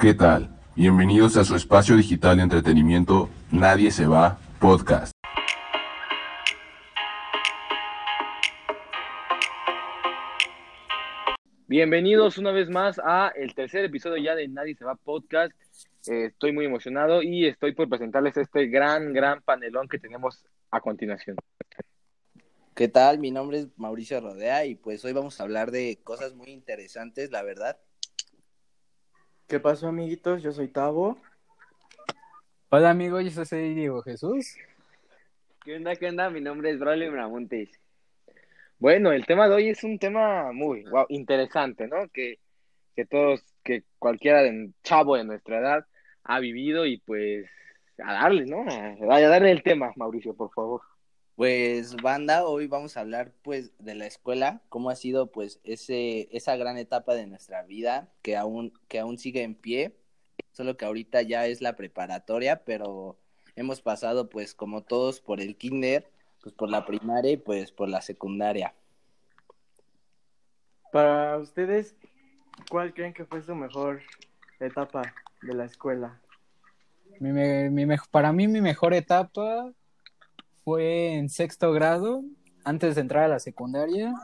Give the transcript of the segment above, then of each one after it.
¿Qué tal? Bienvenidos a su espacio digital de entretenimiento Nadie se va podcast. Bienvenidos una vez más a el tercer episodio ya de Nadie se va podcast. Eh, estoy muy emocionado y estoy por presentarles este gran, gran panelón que tenemos a continuación. ¿Qué tal? Mi nombre es Mauricio Rodea y pues hoy vamos a hablar de cosas muy interesantes, la verdad. ¿Qué pasó, amiguitos? Yo soy Tavo. Hola amigos, yo soy Diego Jesús. ¿Qué onda? ¿Qué onda? Mi nombre es Braulio Bramontes. Bueno, el tema de hoy es un tema muy wow, interesante, ¿no? Que, que todos, que cualquiera de chavo de nuestra edad ha vivido y pues a darle, ¿no? A, a darle el tema, Mauricio, por favor. Pues banda, hoy vamos a hablar pues de la escuela, cómo ha sido pues ese esa gran etapa de nuestra vida que aún que aún sigue en pie, solo que ahorita ya es la preparatoria, pero hemos pasado pues como todos por el kinder, pues por la primaria y pues por la secundaria. Para ustedes, ¿cuál creen que fue su mejor etapa de la escuela? Mi, para mí mi mejor etapa fue en sexto grado, antes de entrar a la secundaria,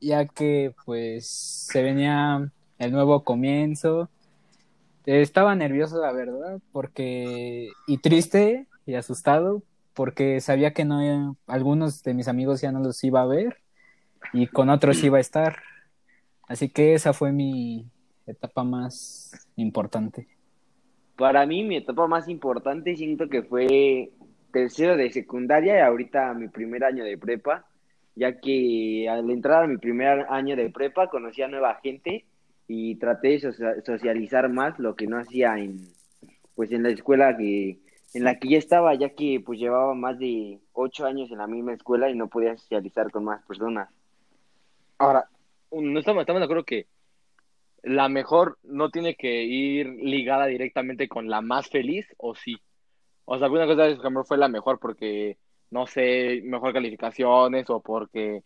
ya que pues se venía el nuevo comienzo. Estaba nervioso, la verdad, porque y triste y asustado, porque sabía que no algunos de mis amigos ya no los iba a ver y con otros iba a estar. Así que esa fue mi etapa más importante. Para mí, mi etapa más importante siento que fue tercero de secundaria y ahorita mi primer año de prepa, ya que al entrar a mi primer año de prepa conocí a nueva gente y traté de socia- socializar más, lo que no hacía en, pues en la escuela que, en la que ya estaba, ya que pues llevaba más de ocho años en la misma escuela y no podía socializar con más personas. Ahora, no estamos, estamos de acuerdo que la mejor no tiene que ir ligada directamente con la más feliz, ¿o sí? O sea, alguna cosa de su fue la mejor porque, no sé, mejor calificaciones o porque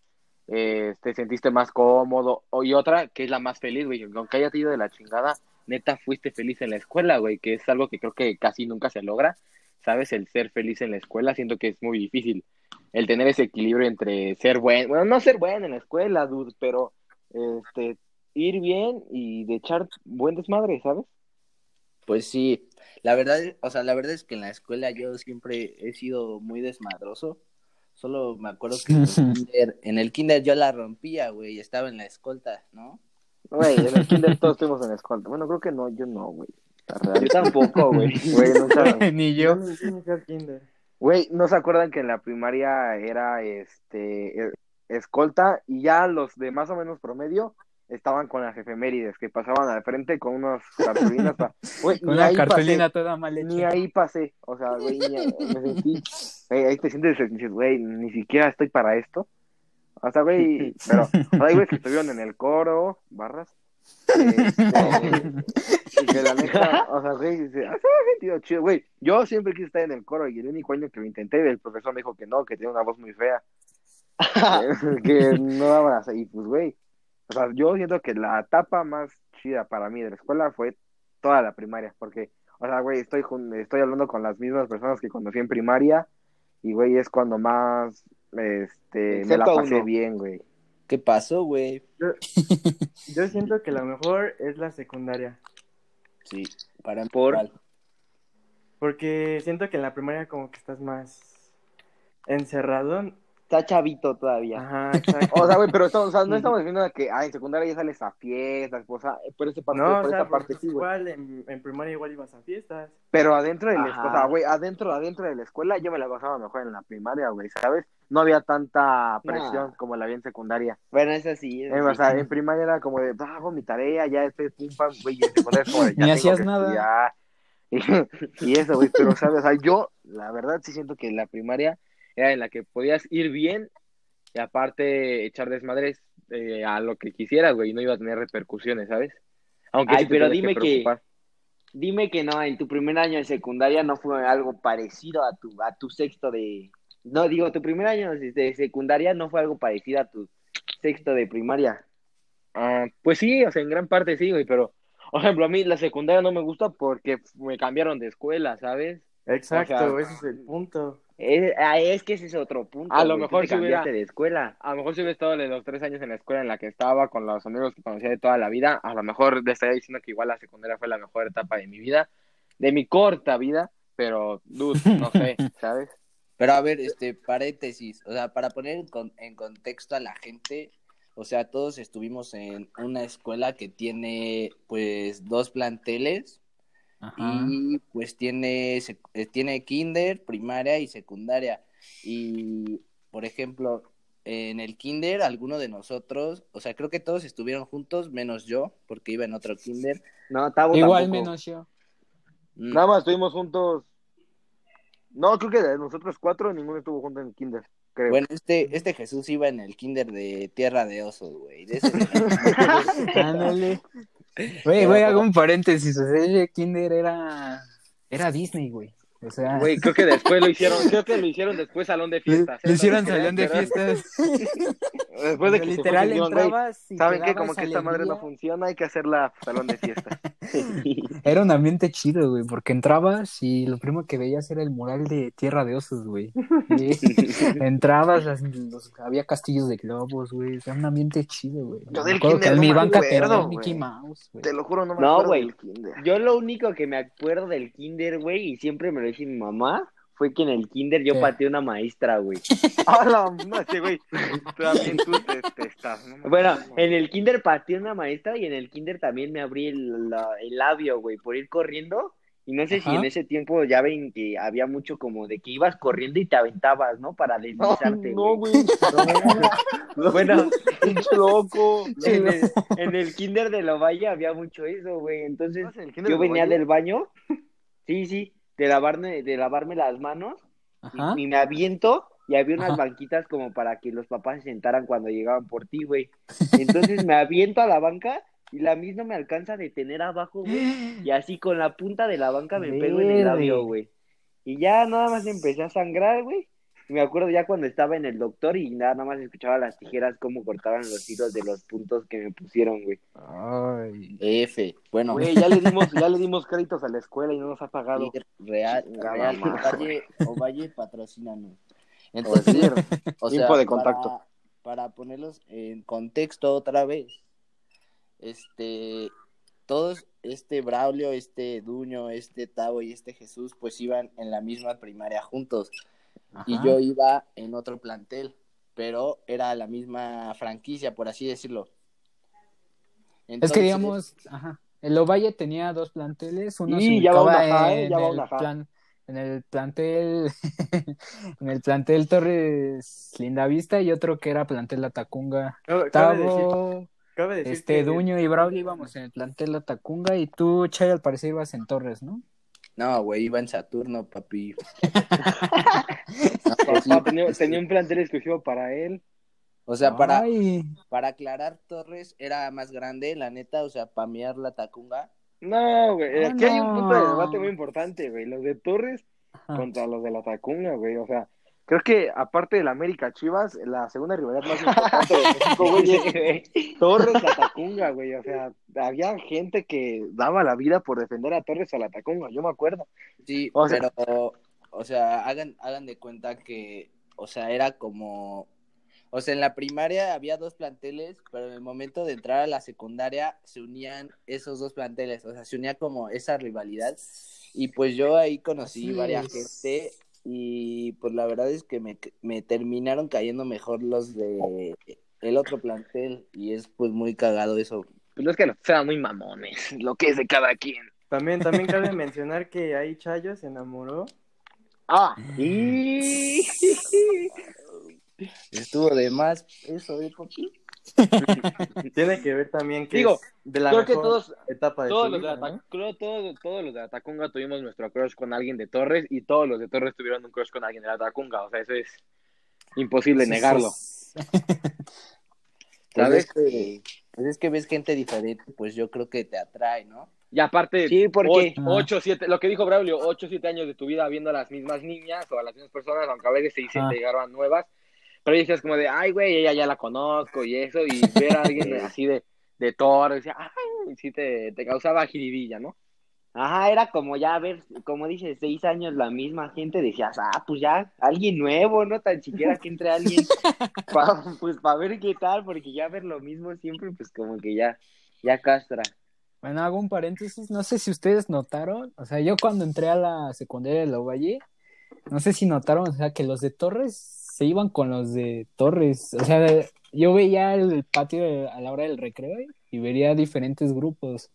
eh, te sentiste más cómodo, o, y otra que es la más feliz, güey, aunque haya ido de la chingada, neta fuiste feliz en la escuela, güey, que es algo que creo que casi nunca se logra, ¿sabes? El ser feliz en la escuela, siento que es muy difícil. El tener ese equilibrio entre ser bueno, bueno, no ser bueno en la escuela, dude, pero este, ir bien y de echar buen desmadre, ¿sabes? Pues sí, la verdad, o sea, la verdad es que en la escuela yo siempre he sido muy desmadroso. Solo me acuerdo que en el kinder, en el kinder yo la rompía, güey, estaba en la escolta, ¿no? Güey, en el kinder todos estuvimos en la escuela. Bueno, creo que no, yo no, güey. Yo tampoco, güey. Güey, nunca- Ni Yo no. Güey, ¿no se acuerdan que en la primaria era este eh, escolta y ya los de más o menos promedio estaban con las efemérides que pasaban al frente con unas cartulinas pa- ni una cartulina pasé, toda mal ni ahí pasé, o sea, güey, ni- me sentí, ahí te sientes, dices, güey, ni siquiera estoy para esto. O sea, güey, pero hay güeyes que estuvieron en el coro, barras, este, y que la neta, o sea, güey, se hace sentido chido, güey. Yo siempre quise estar en el coro y el único año que lo intenté, el profesor me dijo que no, que tenía una voz muy fea, que, no daba y pues, güey, o sea, yo siento que la etapa más chida para mí de la escuela fue toda la primaria, porque, o sea, güey, estoy, jun- estoy hablando con las mismas personas que conocí en primaria, y, güey, es cuando más, este, me la pasé uno. bien, güey. ¿Qué pasó, güey? Yo, yo siento que la mejor es la secundaria. Sí, para Por- igual. Porque siento que en la primaria como que estás más encerrado. Está chavito todavía. Ajá, exacto. O sea, güey, pero estamos, o sea, no estamos diciendo que, ah, en secundaria ya sales a fiestas, o sea, por esa parte, No, por o sea, esa parte pues sí, güey. en, en primaria igual ibas a fiestas. Pero adentro de la escuela, o sea, güey, adentro, adentro de la escuela yo me la pasaba mejor en la primaria, güey, ¿sabes? No había tanta presión Nah. como la había en secundaria. Bueno, es así. es Eh, o sea, en primaria era como de, ah, hago mi tarea, ya estoy pum pam, güey, y en secundaria es como de, ya Ni hacías nada. estudiar. Y, y eso, güey, pero, ¿sabes? O sea, yo, la verdad, sí siento que la primaria era en la que podías ir bien y aparte echar desmadres eh, a lo que quisieras, güey, y no iba a tener repercusiones, ¿sabes? Aunque Ay, sí pero dime que-. Dime que no, en tu primer año de secundaria no fue algo parecido a tu, a tu sexto de... No, digo, tu primer año de secundaria no fue algo parecido a tu sexto de primaria. Ah, pues sí, o sea, en gran parte sí, güey, pero, Por ejemplo, a mí la secundaria no me gusta porque me cambiaron de escuela, ¿sabes? Exacto, O sea, ese es el punto. Es, ah, es que ese es otro punto. A lo güey, mejor si hubiera- cambiaste de escuela. A lo mejor si hubiera estado de los tres años en la escuela en la que estaba, con los amigos que conocía de toda la vida, a lo mejor le estaría diciendo que igual la secundaria fue la mejor etapa de mi vida, de mi corta vida, pero, dude, no sé, ¿sabes? Pero a ver, este, paréntesis, o sea, para poner en, con- en contexto a la gente, o sea, todos estuvimos en una escuela que tiene, pues, dos planteles Ajá. y, pues, tiene, eh, tiene kinder, primaria y secundaria. Y, por ejemplo, en el kinder, alguno de nosotros, o sea, creo que todos estuvieron juntos, menos yo, porque iba en otro kinder. No, Tabo Igual tampoco. menos yo. Mm, Nada más estuvimos juntos. No, creo que de nosotros cuatro ninguno estuvo junto en el kinder, creo. Bueno, este, este Jesús iba en el kinder de Tierra de Osos, güey. de ese- Ándale. Güey, güey, hago un paréntesis. O sea, Kinder era. Era Disney, güey. O sea. Güey, creo que después lo hicieron, creo que lo hicieron después salón de le, fiestas. ¿eh? le hicieron ¿Sabes? salón de fiestas. Después de que literal dijeron, entrabas y ¿Saben qué? Como que esta madre no funciona, hay que hacerla salón de fiestas. Era un ambiente chido, güey, porque entrabas y lo primero que veías era el mural de Tierra de Osos, güey. Entrabas, las- los- había castillos de globos, güey. Era un ambiente chido, güey. Yo Me del acuerdo que kinder en no mi me banca te acuerdo, daban Mickey güey. Mouse, güey. Te lo juro, no me No, acuerdo güey. del kinder. Yo lo único que me acuerdo del kinder, güey, y siempre me lo dice mi mamá, fue que en el kinder yo ¿Qué? pateé una maestra, güey. ¡Hala! No, este güey. También tú te, te estás. no Bueno, acuerdo. en el kinder pateé una maestra y en el kinder también me abrí el, la- el labio, güey, por ir corriendo. Y no sé si en ese tiempo ya ven que había mucho como de que ibas corriendo y te aventabas, ¿no? Para No, deslizarte, no, güey. güey. Bueno, Pinche loco. en el, en el kinder de Lovalle había mucho eso, güey. Entonces, ¿Estás en el kinder yo de venía del baño, sí, sí, de lavarme, de lavarme las manos y, y me aviento y había unas Ajá. banquitas como para que los papás se sentaran cuando llegaban por ti, güey. Entonces me aviento a la banca y la misma me alcanza a detener abajo, güey. Y así con la punta de la banca me pego en el labio, güey. Y ya nada más empecé a sangrar, güey. Me acuerdo ya cuando estaba en el doctor y nada, nada más escuchaba las tijeras cómo cortaban los hilos de los puntos que me pusieron, güey. Ay. F. Bueno, Güey, ya le dimos, ya le dimos créditos a la escuela y no nos ha pagado. Sí, Real, Real madre. Ovalle, Ovalle patrocínanos. O Entonces, decir, o sea, info de para- contacto. Para, ponerlos en contexto otra vez, este, todos, este Braulio, este Duño, este Tavo y este Jesús, pues iban en la misma primaria juntos. Y yo iba en otro plantel, pero era la misma franquicia, por así decirlo. Es que digamos, ajá, el Ovalle tenía dos planteles, uno Y se ya va ubicaba una ja, en Ya va el una plan, en el plantel, en el plantel Torres Lindavista y otro que era plantel Atacunga. Cabe, cabe decir, cabe decir este que- Duño y Braulio íbamos en el plantel Atacunga y tú, Chay, al parecer ibas en Torres, ¿no? No, güey, iba en Saturno, papi. No, sí, Papá tenía, tenía un plantel exclusivo para él. O sea, para, Ay, para aclarar, Torres era más grande, la neta, o sea, pamear la Tacunga. No, güey. Ah, Aquí hay un punto de debate muy importante, güey. Los de Torres Ajá. contra los de la Tacunga, güey. O sea, creo que aparte de la América Chivas, la segunda rivalidad más importante de México, güey, es Torres la Tacunga, güey. O sea, había gente que daba la vida por defender a Torres a la Tacunga, yo me acuerdo. Sí, O sea- pero, o sea, hagan, hagan de cuenta que, o sea, era como, o sea, en la primaria había dos planteles, pero en el momento de entrar a la secundaria se unían esos dos planteles, o sea, se unía como esa rivalidad. Y pues yo ahí conocí varias gente y pues la verdad es que me, me terminaron cayendo mejor los de el otro plantel y es pues muy cagado eso. Pues es que los eran muy mamones, lo que es de cada quien. También, también cabe mencionar que ahí Chayo se enamoró. Ah, Y... Estuvo de más eso, ¿eh, papi? Tiene que ver también que Digo, es de la creo que mejor todos, etapa de todos los de, vida, ¿no? creo todos, todos los de Atacunga tuvimos nuestro crush con alguien de Torres y todos los de Torres tuvieron un crush con alguien de Atacunga. O sea, eso es imposible Sí, negarlo. sí. Pues ¿Sabes? es, que, pues es que ves gente diferente, pues yo creo que te atrae, ¿no? Y aparte, Sí, porque- 8, 7, lo que dijo Braulio, 8, 7 años de tu vida viendo a las mismas niñas o a las mismas personas, aunque a veces se dicen Ah. llegaron nuevas, pero decías como de, ay, güey, ella ya la conozco y eso, y ver a alguien así de, de Torres, decía, ay, sí te, te causaba jiribilla, ¿no? Ajá, era como ya ver, como dices, seis años la misma gente, decías, ah, pues ya, alguien nuevo, no tan siquiera que entre alguien, pa- pues para ver qué tal, porque ya ver lo mismo siempre, pues como que ya, ya castra. Bueno, hago un paréntesis, no sé si ustedes notaron, o sea, yo cuando entré a la secundaria de La Valle, no sé si notaron, o sea, que los de Torres se iban con los de Torres, o sea, yo veía el patio a la hora del recreo y vería diferentes grupos.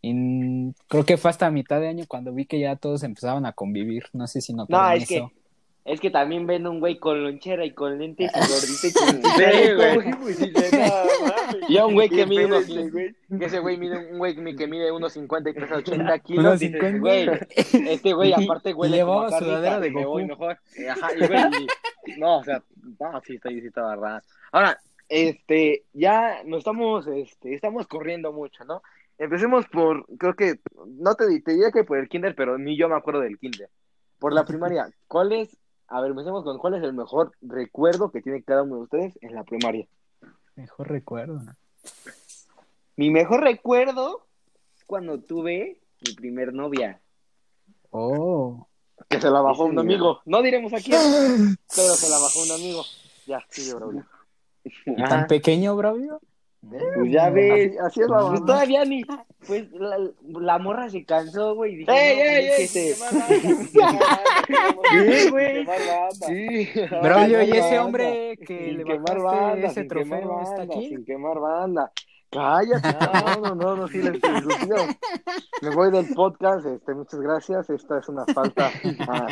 Y creo que fue hasta mitad de año cuando vi que ya todos empezaban a convivir, no sé si notaron No, es que, eso. Es que también ven un güey con lonchera y con lentes y gordito y. Y a un güey que ¿Qué mide unos ese güey? que ese güey mide un güey que mide unos 50 y pesa 80 kilos. Unos dices, 50. güey, este güey aparte huele como a sudadera de Goku. mejor. Ajá, y güey, y- no, o sea, no, sí está, sí estaba raro. Ahora, este, ya nos estamos, este, estamos corriendo mucho, ¿no? Empecemos por, creo que, no te, te diría que por el kinder, pero ni yo me acuerdo del kinder. Por la primaria, ¿cuál es, a ver, empecemos con cuál es el mejor recuerdo que tiene cada uno de ustedes en la primaria? Mejor recuerdo. Mi mejor recuerdo es cuando tuve mi primer novia. Oh, Que se la bajó Sí, un amigo. No diremos a quién, pero se la bajó un amigo. Ya, sigue, Braulio. ¿y Ajá. tan pequeño, Bravio? Pues ya ves. Así, es la Pues mamá. todavía ni. Pues la, la morra se cansó, güey. dije, ¡Ey, ey, pues, ey! es que ¡Qué se- mal banda! Sí, güey. Sí. Braulio, ¿y ese quemar hombre que Sin le quemar banda, ese sin quemar trofeo está banda, aquí? Sin quemar banda. Cállate, no, no, no, no, silencio, silencio. Me voy del podcast, este, muchas gracias, esta es una falta. Ah.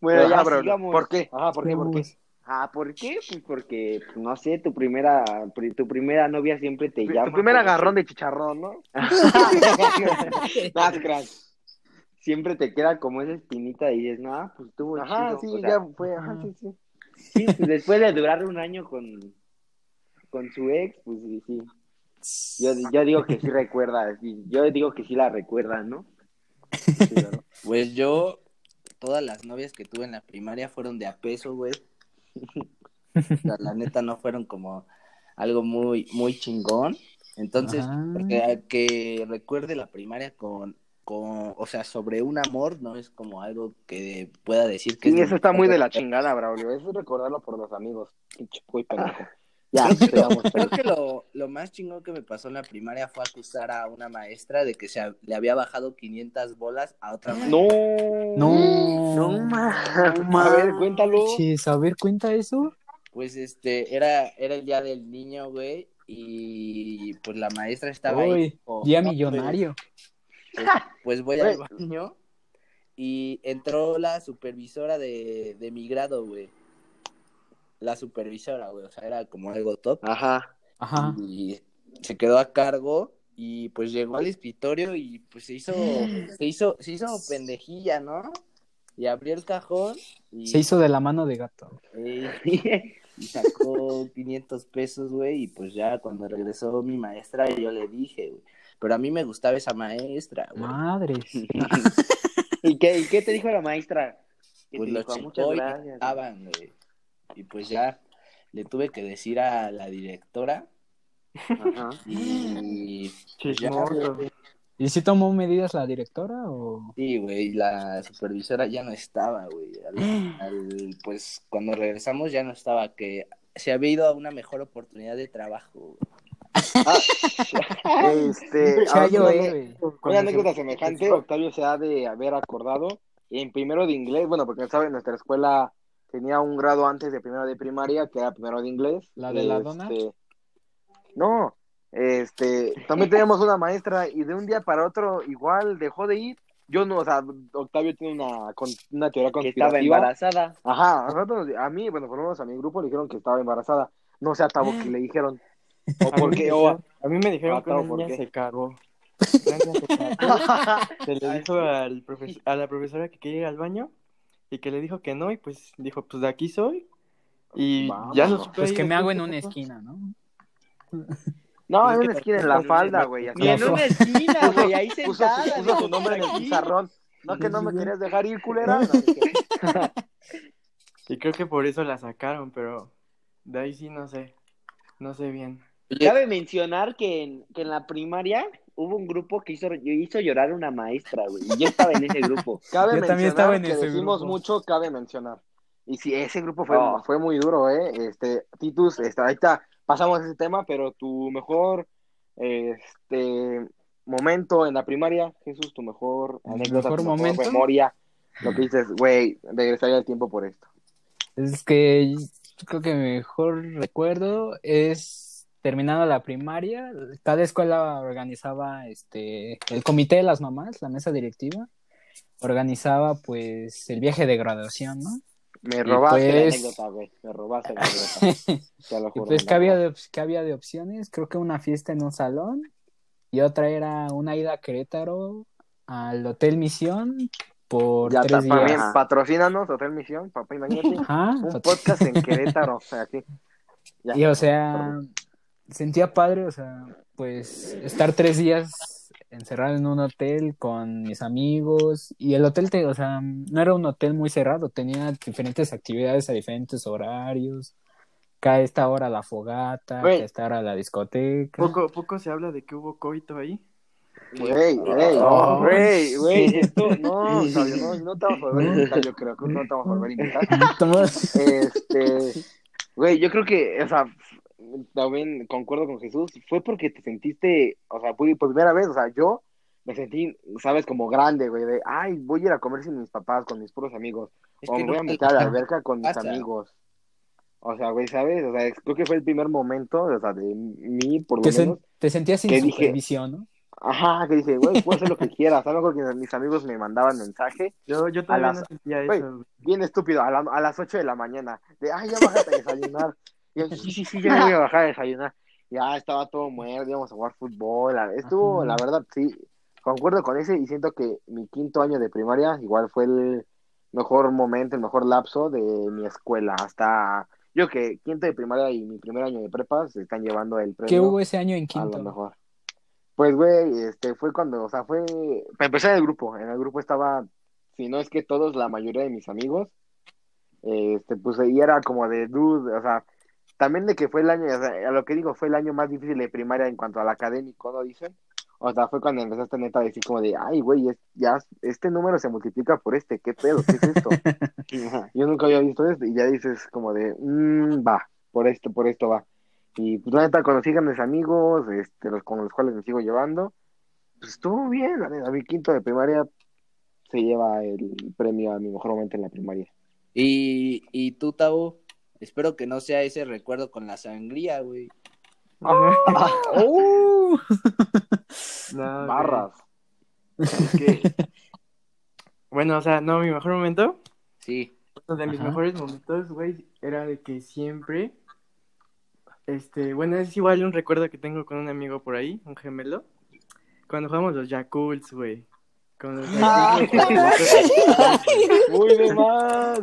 Bueno, ya Braulio, sigamos. ¿Por qué? Ajá, ¿por qué? ¿Por qué? Ah, ¿por qué? Pues porque, pues, no sé, tu primera, pri- tu primera novia siempre te llama. Tu primer agarrón de chicharrón, ¿no? Siempre te queda como esa espinita y dices, no, pues estuvo Ajá, chido. sí, O sea, ya fue, ajá, sí, sí. sí, pues, después de durar un año con, con su ex, pues sí, sí. Yo, yo digo que sí recuerda, sí, yo digo que sí la recuerda, ¿no? Pues yo, todas las novias que tuve en la primaria fueron de a peso, güey. Sea, la neta no fueron como algo muy, muy chingón. Entonces, Ajá. porque que recuerde la primaria con, con, o sea, sobre un amor, no es como algo que pueda decir que Sí, es eso está muy de la chingada Braulio. Eso es recordarlo por los amigos. Pinche güey pendejo. Ya. Creo que lo, lo más chingón que me pasó en la primaria fue acusar a una maestra de que se ha- le había bajado 500 bolas a otra maestra. No. No. No, ma. A ver, cuéntalo. Chis, a ver, cuenta eso. Pues este, era, era el día del niño, güey, y pues la maestra estaba ahí. Uy, como, día "No, pues, millonario. Pues, pues voy al baño y entró la supervisora de, de mi grado, güey. La supervisora, güey, o sea, era como algo top. Ajá. Ajá. Y se quedó a cargo y pues llegó al escritorio y pues se hizo, se hizo, se hizo pendejilla, ¿no? Y abrió el cajón y, Se hizo de la mano de gato. eh, y sacó 500 pesos, güey, y pues ya cuando regresó mi maestra yo le dije, güey, pero a mí me gustaba esa maestra, güey. Madres. ¿Y qué, ¿Y qué te dijo la maestra? ¿Qué Pues te lo dijo? checó Muchas y gracias. estaban, güey. Y pues ya le tuve que decir a la directora Ajá. y pues ya. ¿Y si tomó medidas la directora o...? Sí, güey, la supervisora ya no estaba, güey. Al- al- pues cuando regresamos ya no estaba, que se había ido a una mejor oportunidad de trabajo. güey. Este, Chayo ahora, héroe. una anécdota se- semejante, Octavio se ha de haber acordado en primero de inglés, bueno, porque sabe, nuestra escuela tenía un grado antes de primero de primaria, que era primero de inglés. ¿La de la dona? Este, No, este, también teníamos una maestra y de un día para otro igual dejó de ir. Yo no, o sea, Octavio tiene una, con- una teoría Que estaba conspirativa. embarazada. Ajá, a, nosotros- a mí, bueno, por lo menos a mi grupo le dijeron que estaba embarazada. No sé a Tabo que le dijeron. O porque, o, a mí me dijeron que una ¿por niña se cagó. Se le dijo al profes- a la profesora que quería ir al baño y que le dijo que no y pues dijo, pues de aquí soy. Y Vamos. ya no supe Pues que me hago en una esquina, ¿no? no, Es en que una esquina en la falda, güey. Y en una esquina, güey, ahí Puso, sentada. su, puso su nombre en el pizarrón. No que no me querías dejar ir, culera. No, es que- Y creo que por eso la sacaron, pero de ahí sí no sé. No sé bien. Cabe mencionar que en, que en la primaria hubo un grupo que hizo, hizo llorar una maestra, güey. Y yo estaba en ese grupo. Cabe Yo mencionar también estaba en que ese decimos grupo. mucho, cabe mencionar. Y sí, ese grupo fue, Oh. fue muy duro, ¿eh? Este, Titus, este, ahorita pasamos a ese tema, pero tu mejor este, momento en la primaria, Jesús, tu mejor anécdota, mejor tu mejor momento. memoria, lo que dices, güey, regresaría el tiempo por esto. Es que creo que mi mejor recuerdo es terminando la primaria, cada escuela organizaba este el comité de las mamás, la mesa directiva, organizaba pues el viaje de graduación, ¿no? Me robaste la pues- anécdota, güey, me robaste la anécdota, te lo Y juro. pues ¿qué la había de, qué había de opciones? Creo que una fiesta en un salón y otra era una ida a Querétaro al Hotel Misión por Ya tres patrocínanos, Hotel Misión, papá, imagínate, Ajá, un podcast en Querétaro, o sea, aquí. Ya. Y o sea, sentía padre, o sea, pues estar tres días encerrado en un hotel con mis amigos y el hotel, te, o sea, no era un hotel muy cerrado, tenía diferentes actividades a diferentes horarios. Cada esta hora la fogata, cada esta hora la discoteca. Poco, poco se habla de que hubo coito ahí. Güey, güey, Oh. güey, güey, esto, no, Octavio, no, no te vamos a volver a invitar, yo creo, que no te vamos a volver a invitar. Tomás- Este, güey, yo creo que, o sea, también concuerdo con Jesús, fue porque te sentiste, o sea, fue por primera vez, o sea, yo me sentí, sabes, como grande, güey, de, ay, voy a ir a comer sin mis papás, con mis puros amigos, Es o que me voy a meter a la alberca con mis amigos. O sea, güey, ¿sabes? O sea, creo que fue el primer momento, o sea, de mí, por lo que se- menos, te sentías sin que dije- supervisión, ¿no? Ajá, que dije, güey, puedo hacer lo que quieras. ¿Sabes? Porque mis amigos me mandaban mensaje, Yo, yo todavía las- no sentía Güey. eso. güey. bien estúpido, a, la- a las 8 de la mañana, de, ay, ya bájate a desayunar. Y yo, sí, sí, sí, ya me voy a bajar a desayunar. Ya estaba todo muerto, íbamos a jugar fútbol. Estuvo, Ajá. la verdad, sí, concuerdo con ese y siento que mi quinto año de primaria igual fue el mejor momento, el mejor lapso de mi escuela. Hasta yo que quinto de primaria y mi primer año de prepa se están llevando el premio. ¿Qué hubo ese año en A lo quinto? mejor. Pues, güey, este, fue cuando, o sea, fue, para empezar en el grupo, en el grupo estaba, si no es que todos, la mayoría de mis amigos, este, pues ahí era como de dude, o sea, también de que fue el año, o sea, a lo que digo, fue el año más difícil de primaria en cuanto al académico, ¿no dicen? O sea, fue cuando empezaste neta a decir como de, ay, güey, es- ya, este número se multiplica por este, ¿qué pedo? ¿Qué es esto? Yo nunca había visto esto y ya dices como de, "Mm, va, por esto, por esto va. Y pues la neta conocí mis amigos, este, los con los cuales me sigo llevando. Pues estuvo bien, la neta, mi quinto de primaria se lleva el premio a mi mejor momento en la primaria. Y, y tú, Tavo, espero que no sea ese recuerdo con la sangría, güey. ¡Oh! No. Barras. Es que- Bueno, o sea, no, mi mejor momento, Sí. uno de mis Ajá. mejores momentos, güey, era de que siempre, este, bueno, es igual un recuerdo que tengo con un amigo por ahí, un gemelo, cuando jugamos los Yakults, güey. Con los Muy de más,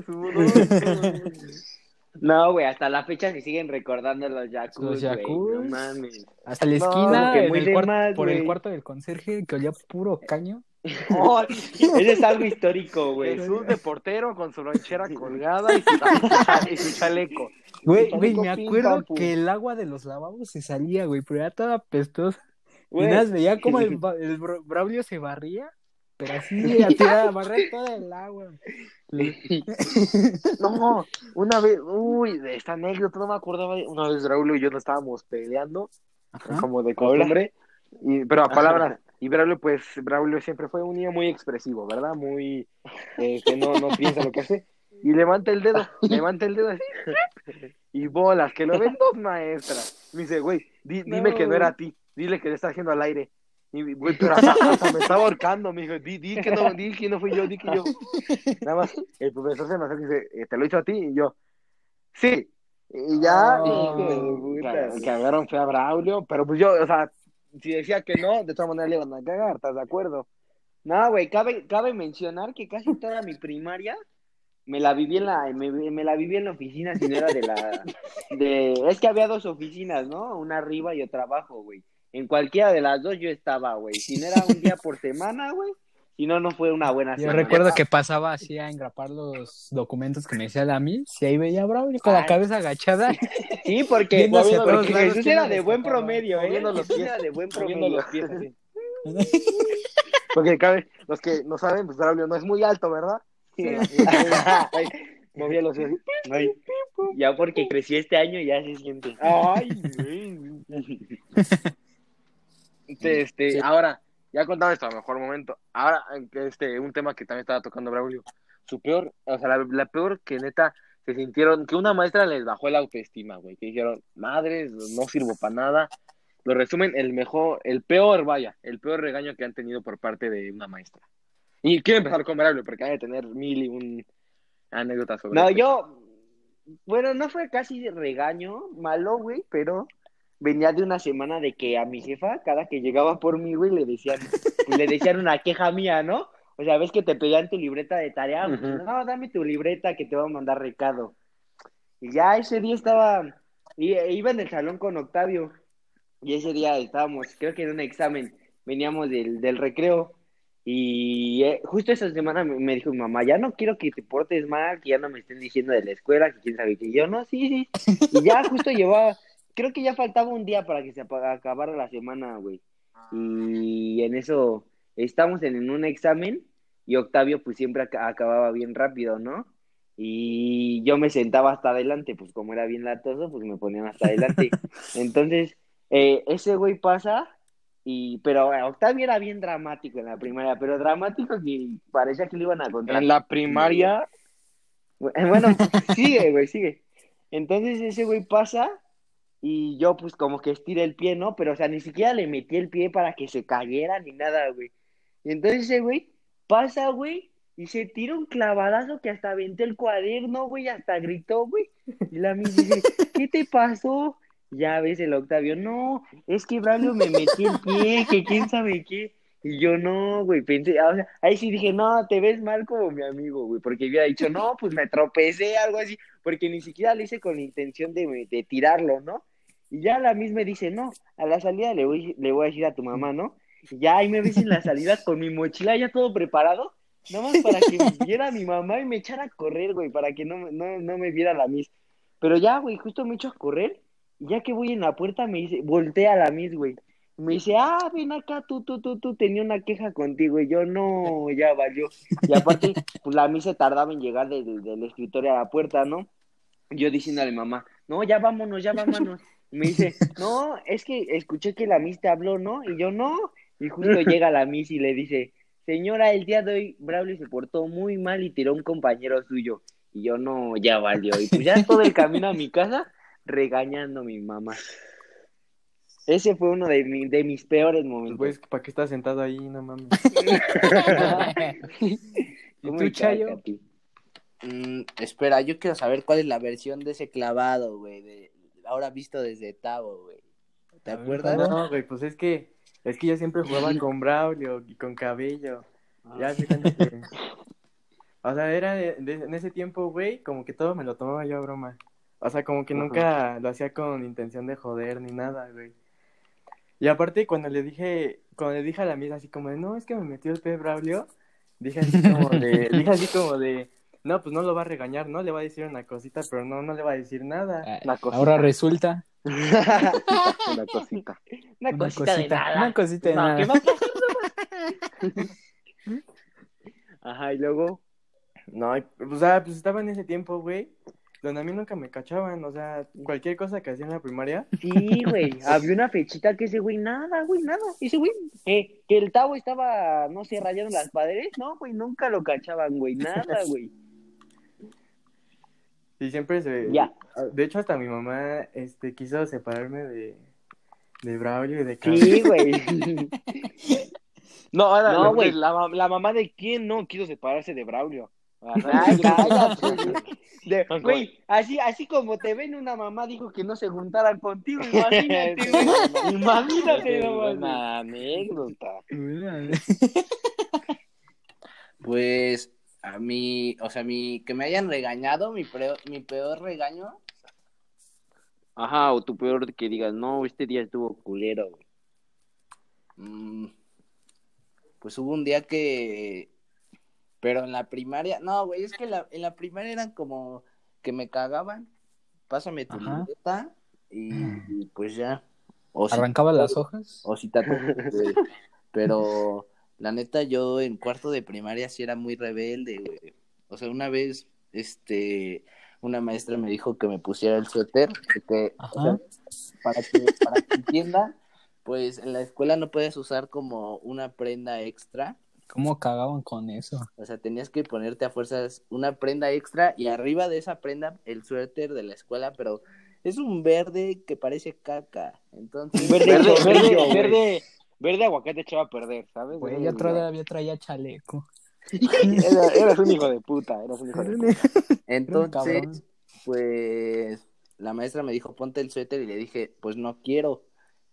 No, güey, hasta la fecha se siguen recordando los Yakult, Los. No mames. Hasta la No, esquina, muy el más, por el cuarto del conserje, que olía puro caño. Oh, ese es algo histórico, güey. Jesús de portero con su lonchera colgada y su, y su chaleco. Güey, me acuerdo pum. que el agua de los lavabos se salía, güey, pero era toda pestosa. Y Güey. nada, veía como el, el Bra- Braulio se barría, pero así, a tirar, a barrer toda el agua. No, una vez, uy, de esta anécdota no me acordaba. Una vez Raúl y yo nos estábamos peleando, Ajá. como de costumbre, y, pero a palabras. Y Braulio, pues, Braulio siempre fue un niño muy expresivo, ¿verdad? Muy, eh, que no, no piensa lo que hace. Y levanta el dedo, levanta el dedo así. Y bolas, que lo ven dos maestras. Me dice, güey, di- dime No. que no era a ti, dile que le está haciendo al aire. Y, güey, pero hasta, hasta me estaba ahorcando, me dijo, di, di que no, di que no fui yo, di que yo. Nada más, el profesor se me acerca y dice, "Eh, ¿te lo hizo a ti? Y yo, sí. Y ya, Oh, y ca- cagaron fue a Braulio, pero pues yo, o sea, si decía que no, de todas maneras le iban a cagar, ¿estás de acuerdo? No, güey, cabe, cabe mencionar que casi toda mi primaria me la viví en la, me, me la viví en la oficina, si no era de la, de, es que había dos oficinas, ¿no? Una arriba y otra abajo, güey. En cualquiera de las dos yo estaba, güey. Si no era un día por semana, güey, Si no, no fue una buena Yo semana. recuerdo que pasaba así a engrapar los documentos que me decía la Miss y ahí veía a Braulio con la Ay. cabeza agachada. Sí, porque, porque Jesús ¿quién era de buen promedio, ¿eh? Los Jesús pies. era de buen promedio. los pies así. Porque cabe, los que no saben, pues Braulio no es muy alto, ¿verdad? Ay, movía los pies. Ay, ya porque creció este año ya se siente. Ay, güey. Este, este, Sí. ahora, ya contaba esto a mejor momento. Ahora, que este, un tema que también estaba tocando Braulio. Su peor, o sea, la, la peor que neta se sintieron, que una maestra les bajó la autoestima, güey. Que dijeron, madres, no sirvo para nada. Lo resumen, el mejor, el peor, vaya, el peor regaño que han tenido por parte de una maestra. Y quiero empezar con Braulio, porque hay de tener mil y un anécdotas sobre No, esto. yo, bueno, no fue casi regaño malo, güey, pero venía de una semana de que a mi jefa, cada que llegaba por mí, güey, le decían, pues, le decían una queja mía, ¿no? O sea, ves que te pedían tu libreta de tarea, pues, no, dame tu libreta que te voy a mandar recado. Y ya ese día estaba, y- e iba en el salón con Octavio, y ese día estábamos, creo que en un examen, veníamos del, del recreo, y eh, justo esa semana me, me dijo mi mamá, ya no quiero que te portes mal, que ya no me estén diciendo de la escuela, que quién sabe que yo no, sí, sí. Y ya justo llevaba, creo que ya faltaba un día para que se acabara la semana, güey. Y en eso estamos en, un examen y Octavio pues siempre aca- acababa bien rápido, ¿no? Y yo me sentaba hasta adelante, pues como era bien latoso, pues me ponían hasta adelante. Entonces, eh, ese güey pasa y, pero eh, Octavio era bien dramático en la primaria, pero dramático que parecía que lo iban a contar. En la primaria, Bueno, sigue, güey, sigue. Entonces ese güey pasa y yo pues como que estiré el pie, ¿no? Pero o sea, ni siquiera le metí el pie para que se cayera ni nada, güey. Y entonces ese güey pasa, güey, y se tira un clavadazo que hasta aventé el cuaderno, güey, hasta gritó, güey. Y la misma dice, ¿qué te pasó? Ya ves el Octavio, no, es que Braulio me metí el pie, que quién sabe qué. Y yo no, güey, pensé, o sea, ahí sí dije, no, te ves mal como mi amigo, güey, porque había dicho, no, pues me tropecé, algo así, porque ni siquiera lo hice con la intención de, de tirarlo, ¿no? Y ya la misma dice, no, a la salida le voy, le voy a decir a tu mamá, ¿no? Y ya ahí me ves en la salida con mi mochila ya todo preparado, nada más para que me viera mi mamá y me echara a correr, güey, para que no, me- no, no me viera la Miss. Pero ya, güey, justo me echo a correr, y ya que voy en la puerta me dice, voltea a la Miss, güey. Me dice, ah, ven acá, tú, tú, tú, tú, tenía una queja contigo. Y yo, no, ya valió. Y aparte, pues la Miss se tardaba en llegar de- de- del escritorio a la puerta, ¿no? Yo diciendo a mi mamá, no, ya vámonos, ya vámonos. Me dice, no, es que escuché que la Miss te habló, ¿no? Y yo, no. Y justo llega la Miss y le dice, señora, el día de hoy Braulio se portó muy mal y tiró a un compañero suyo. Y yo, no, ya valió. Y pues ya todo el camino a mi casa regañando a mi mamá. Ese fue uno de, mi- de mis peores Pues, momentos. güey, ¿para qué estás sentado ahí? No mames. ¿Y ¿Cómo tú, Chayo? Mm, espera, yo quiero saber cuál es la versión de ese clavado, güey, de ahora visto desde Tavo, güey. ¿Te A ver, acuerdas? No, güey, pues es que es que yo siempre jugaba con Braulio y con Cabello. Ya se cuenta que... O sea, era de- de- en ese tiempo, güey, como que todo me lo tomaba yo a broma. O sea, como que nunca lo hacía con intención de joder ni nada, güey. Y aparte, cuando le dije, cuando le dije a la amiga así como de, no, es que me metió el pez Braulio, dije así como de, dije así como de, no, pues no lo va a regañar, ¿no? Le va a decir una cosita, pero no, no le va a decir nada. Ah, Una cosita. Ahora resulta una cosita. Una, una cosita, de nada. una cosita de No, nada. Ajá, y luego. No, o sea, pues estaba en ese tiempo, güey, donde a mí nunca me cachaban, o sea, cualquier cosa que hacía en la primaria, Sí, güey. Había una fechita que ese güey, nada, güey, nada. Ese güey, eh, que el Tavo estaba, no sé, rayando las paredes. No, güey, nunca lo cachaban, güey. Nada, güey. Y siempre se... Ya. De hecho, hasta mi mamá, este, quiso separarme de, de Braulio y de Cabello. Sí, güey. No, ahora, No, güey. La, la mamá de quién no quiso separarse de Braulio. Ay, cállate. güey. Así, así como te ven, una mamá dijo que no se juntaran contigo. Imagínate, güey. Imagínate, no mames. Una anécdota. Pues a mí, o sea, mi, que me hayan regañado, mi, peor, mi peor regaño, Ajá, o tu peor que digas, no, este día estuvo culero, güey. mm, pues hubo un día que, pero en la primaria, no, güey, es que la, en la primaria eran como que me cagaban, pásame tu libreta y, y pues ya. O si- Arrancaba las hojas. o si te güey. Pero la neta, yo en cuarto de primaria sí era muy rebelde, güey. O sea, una vez, este, una maestra me dijo que me pusiera el suéter, porque, o Ajá. sea, para que, para que entienda, pues en la escuela no puedes usar como una prenda extra. ¿Cómo cagaban con eso? O sea, tenías que ponerte a fuerzas una prenda extra y arriba de esa prenda el suéter de la escuela, pero es un verde que parece caca. Entonces, Verde, Verde, verde, verde, aguacate echaba a perder, ¿sabes? Güey, yo todavía traía chaleco. Era- eras un hijo de puta, eras un hijo de puta. Entonces, pues la maestra me dijo, ponte el suéter y le dije, pues no quiero.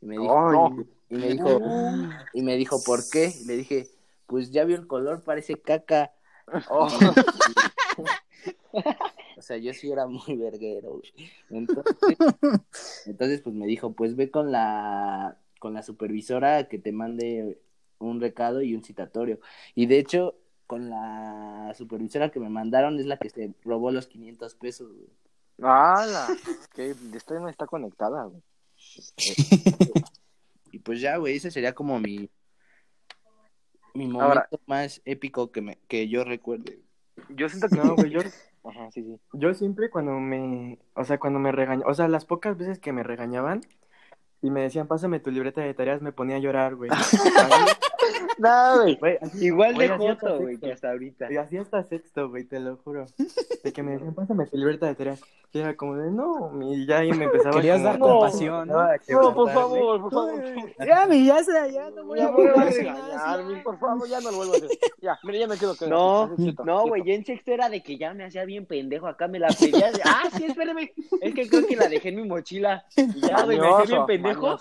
Y me dijo, y me dijo, y me dijo, ¿por qué? Y le dije, pues ya vio el color, parece caca. Oh, O sea, yo sí era muy verguero, güey. Entonces, entonces, pues me dijo, pues ve con la, con la supervisora que te mande un recado y un citatorio. Y de hecho, con la supervisora que me mandaron es la que se robó los 500 pesos, güey. ¡Hala! Que esta no está conectada, güey. Y pues ya, güey, ese sería como mi, mi momento Ahora- más épico que, me, que yo recuerde. Yo siento que No, güey, yo, Ajá, sí, sí. yo siempre cuando me, o sea, cuando me regañaban, o sea, las pocas veces que me regañaban y me decían, pásame tu libreta de tareas, me ponía a llorar, güey. No, güey. Igual de güey, joto, güey, sexto. que hasta ahorita. Y así hasta sexto, güey, te lo juro. De que me decían, pásame tu libreta de tareas. Y era como de, no, y ya ahí me empezaba Querías dar No, compasión, ¿no? por favor, por favor. Ya, mi, ya sé, ya no voy a volver a por favor, ya no lo vuelvo a hacer. Ya, mira, ya me quedo quedo. No, no, güey, ya en sexto era de que ya me hacía bien pendejo acá, me la pedía. Ah, sí, espérame. Es que creo que la dejé en mi mochila. Y ya, güey, me hacía bien pendejo.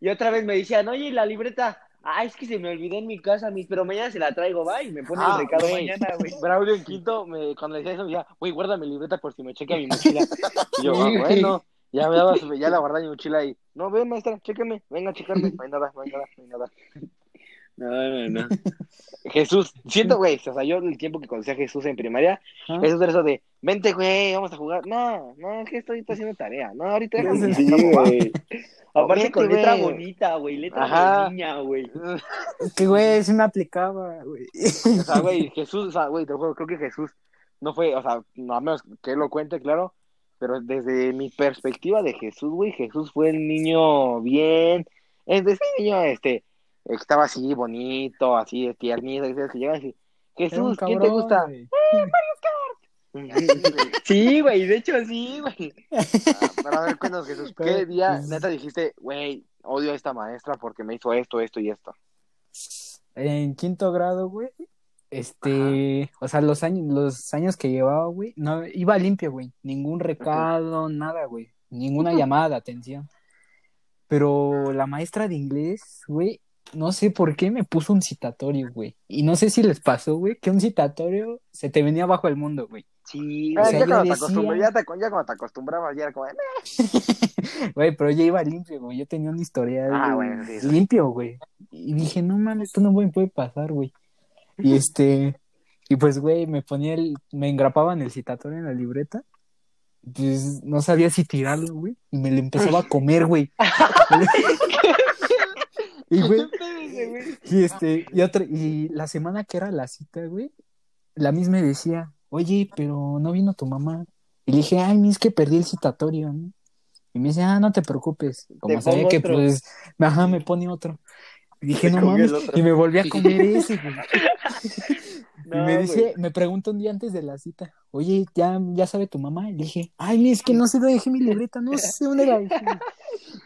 Y otra vez me decían, oye, ¿y la libreta. Ah, es que se me olvidó en mi casa, mis, pero mañana se la traigo, va, y me pone Ah, el recado güey. mañana, güey. Braulio en quinto, me, cuando le decía eso, me decía, güey, guarda mi libreta por si me checa mi mochila. Y yo, ah, bueno, ya me daba, ya la guardaba mi mochila y, no, ven, maestra, chéqueme, venga a checarme, no hay nada, no hay nada, no hay nada. No, no, no. Jesús, siento, güey, o sea, yo el tiempo que conocí a Jesús en primaria, Ajá. eso era eso de, vente, güey, vamos a jugar. No, no, es que estoy ahorita haciendo tarea. No, ahorita déjame. Sí, güey. Aparte Vente, con letra güey. bonita, güey, letra Ajá. de niña, güey. Que, güey, sí me aplicaba, güey. O sea, güey, Jesús, o sea, güey, te lo juro, creo que Jesús no fue, o sea, no, a menos que él lo cuente, claro, pero desde mi perspectiva de Jesús, güey, Jesús fue el niño bien, es de ese niño, este, estaba así bonito, así de tiernito, que que llega así, Jesús, ¿quién te cabrón, gusta? güey. Sí, güey, de hecho sí, güey. Ah, Pero a ver, cuéntanos, Jesús, ¿qué Pero, día pues- neta dijiste, güey, odio a esta maestra porque me hizo esto, esto y esto? En quinto grado, güey. Este, o sea, los años, los años que llevaba, güey, no, iba limpio, güey. Ningún recado, nada, güey. Ninguna llamada atención. Pero la maestra de inglés, güey, no sé por qué me puso un citatorio, güey. Y no sé si les pasó, güey, que un citatorio se te venía abajo el mundo, güey. Sí, Ah, o sea, ya, cuando te decía- acostumbras, ya, te, ya cuando te acostumbrabas, ya era como. Güey, pero yo iba limpio, güey. Yo tenía una historial Ah, bueno, sí, sí. limpio, güey. Y dije, no mames, esto no me puede pasar, güey. Y este, y pues, güey, me ponía el, me engrapaban el citatorio en la libreta. Pues no sabía si tirarlo, güey. Y me lo empezaba a comer, güey. y, güey, y este, y otra, y la semana que era la cita, güey, la misma decía, oye, pero no vino tu mamá. Y le dije, ay, es que perdí el citatorio, ¿no? Y me dice, ah, no te preocupes. Como Te sabía que, otro. pues, ajá, me pone otro. Dije, no mames. Y me volví a comer ese, güey. y me güey. dice, me preguntó un día antes de la cita, oye, ¿ya, ya sabe tu mamá? Y le dije, ay, es que no sé dónde dejé mi libreta, no sé dónde la dejé.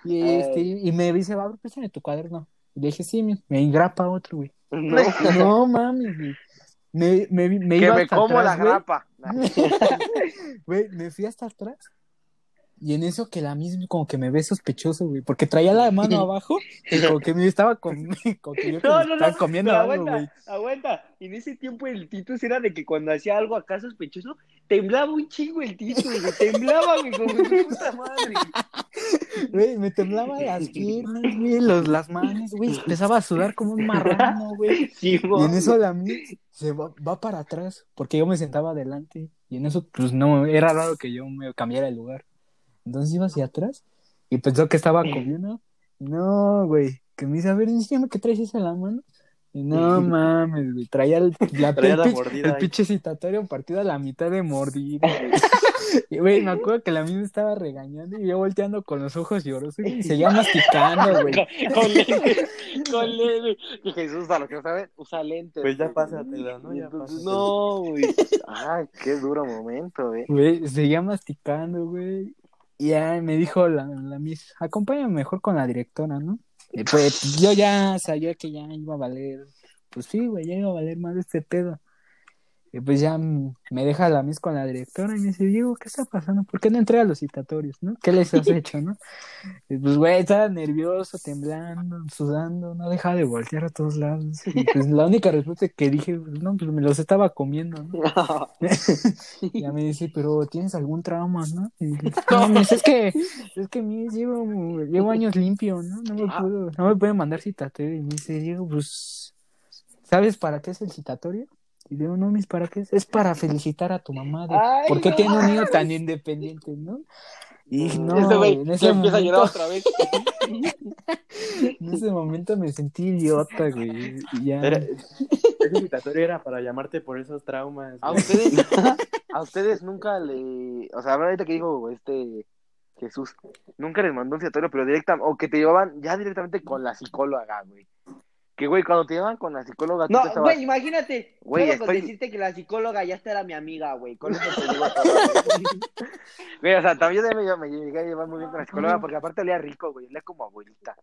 Y, este, y me dice, va, préstame tu cuaderno. Y le dije, sí, mi, me engrapa otro, güey. No, No mames, güey. Me, me, me que iba me hasta como atrás, la güey. grapa. Güey, me fui hasta atrás Y en eso que la misma como que me ve sospechoso, güey, porque traía la mano abajo y como que me estaba comiendo, como que yo No, no, estaba no, comiendo algo, güey. aguanta, aguanta. En ese tiempo el Titus era de que cuando hacía algo acá sospechoso, temblaba un chingo el Titus, güey. Temblaba, güey, como su puta madre. Güey, me temblaban las piernas, güey, los, las manos, güey, empezaba a sudar como un marrano, güey. Sí, Y en eso la mía se va, va para atrás, porque yo me sentaba adelante. Y en eso, pues no, era raro que yo me cambiara el lugar. Entonces iba hacia atrás y pensó que estaba comiendo. No, güey, que me dice, a ver, enséñame qué traes esa en la mano. Y no mames, güey, traía el, la, Traía el, la mordida el pinche citatorio partido a la mitad de mordida, güey. Y, güey, me acuerdo que la misma estaba regañando y yo volteando con los ojos llorosos y seguía masticando, güey. Con, con lentes, con lentes. Y Jesús, a lo que no saben, usa lentes. Pues ya güey. pásatela, ¿no? Ya pásatela. no, güey. Ay, qué duro momento, eh. Güey, seguía masticando, güey. Y ya me dijo la, la miss, acompáñame mejor con la directora, ¿no? Y pues yo ya sabía que ya iba a valer, pues sí, güey, ya iba a valer más este pedo. Y pues ya me deja la miss con la directora y me dice, Diego, ¿qué está pasando? ¿Por qué no entré a los citatorios, no? ¿Qué les has hecho, no? Y pues, güey, estaba nervioso, temblando, sudando, no dejaba de voltear a todos lados. Y pues la única respuesta que dije, pues, no, pues me los estaba comiendo, ¿no? Y ya me dice, pero ¿tienes algún trauma, no? Y dije, no, miss, es que, es que mis, llevo, llevo años limpio, ¿no? No me Ah. puedo, no me pueden mandar citatorio. Y me dice, Diego, pues, ¿sabes para qué es el citatorio? Y digo, no, mis, ¿para qué es? Es para felicitar a tu mamá de Ay, por qué no tiene un niño tan independiente, ¿no? Y no, este güey en ya ese, empieza a llorar momento, otra vez. en ese momento me sentí idiota, güey. Y ya. Era- ese citatorio era para llamarte por esos traumas. A ustedes, a ustedes nunca le. O sea, ahorita que dijo este Jesús, nunca les mandó un citatorio, pero directa, o que te llevaban ya directamente con la psicóloga, güey. Que, güey, cuando te llevan con la psicóloga, tú No, güey, imagínate. Güey, solo con estoy- decirte que la psicóloga ya esta era mi amiga, güey. Con eso te digo todo. güey. Güey, o sea, también yo me, me llegué a llevar muy bien con la psicóloga, porque aparte olía rico, güey, olía como abuelita.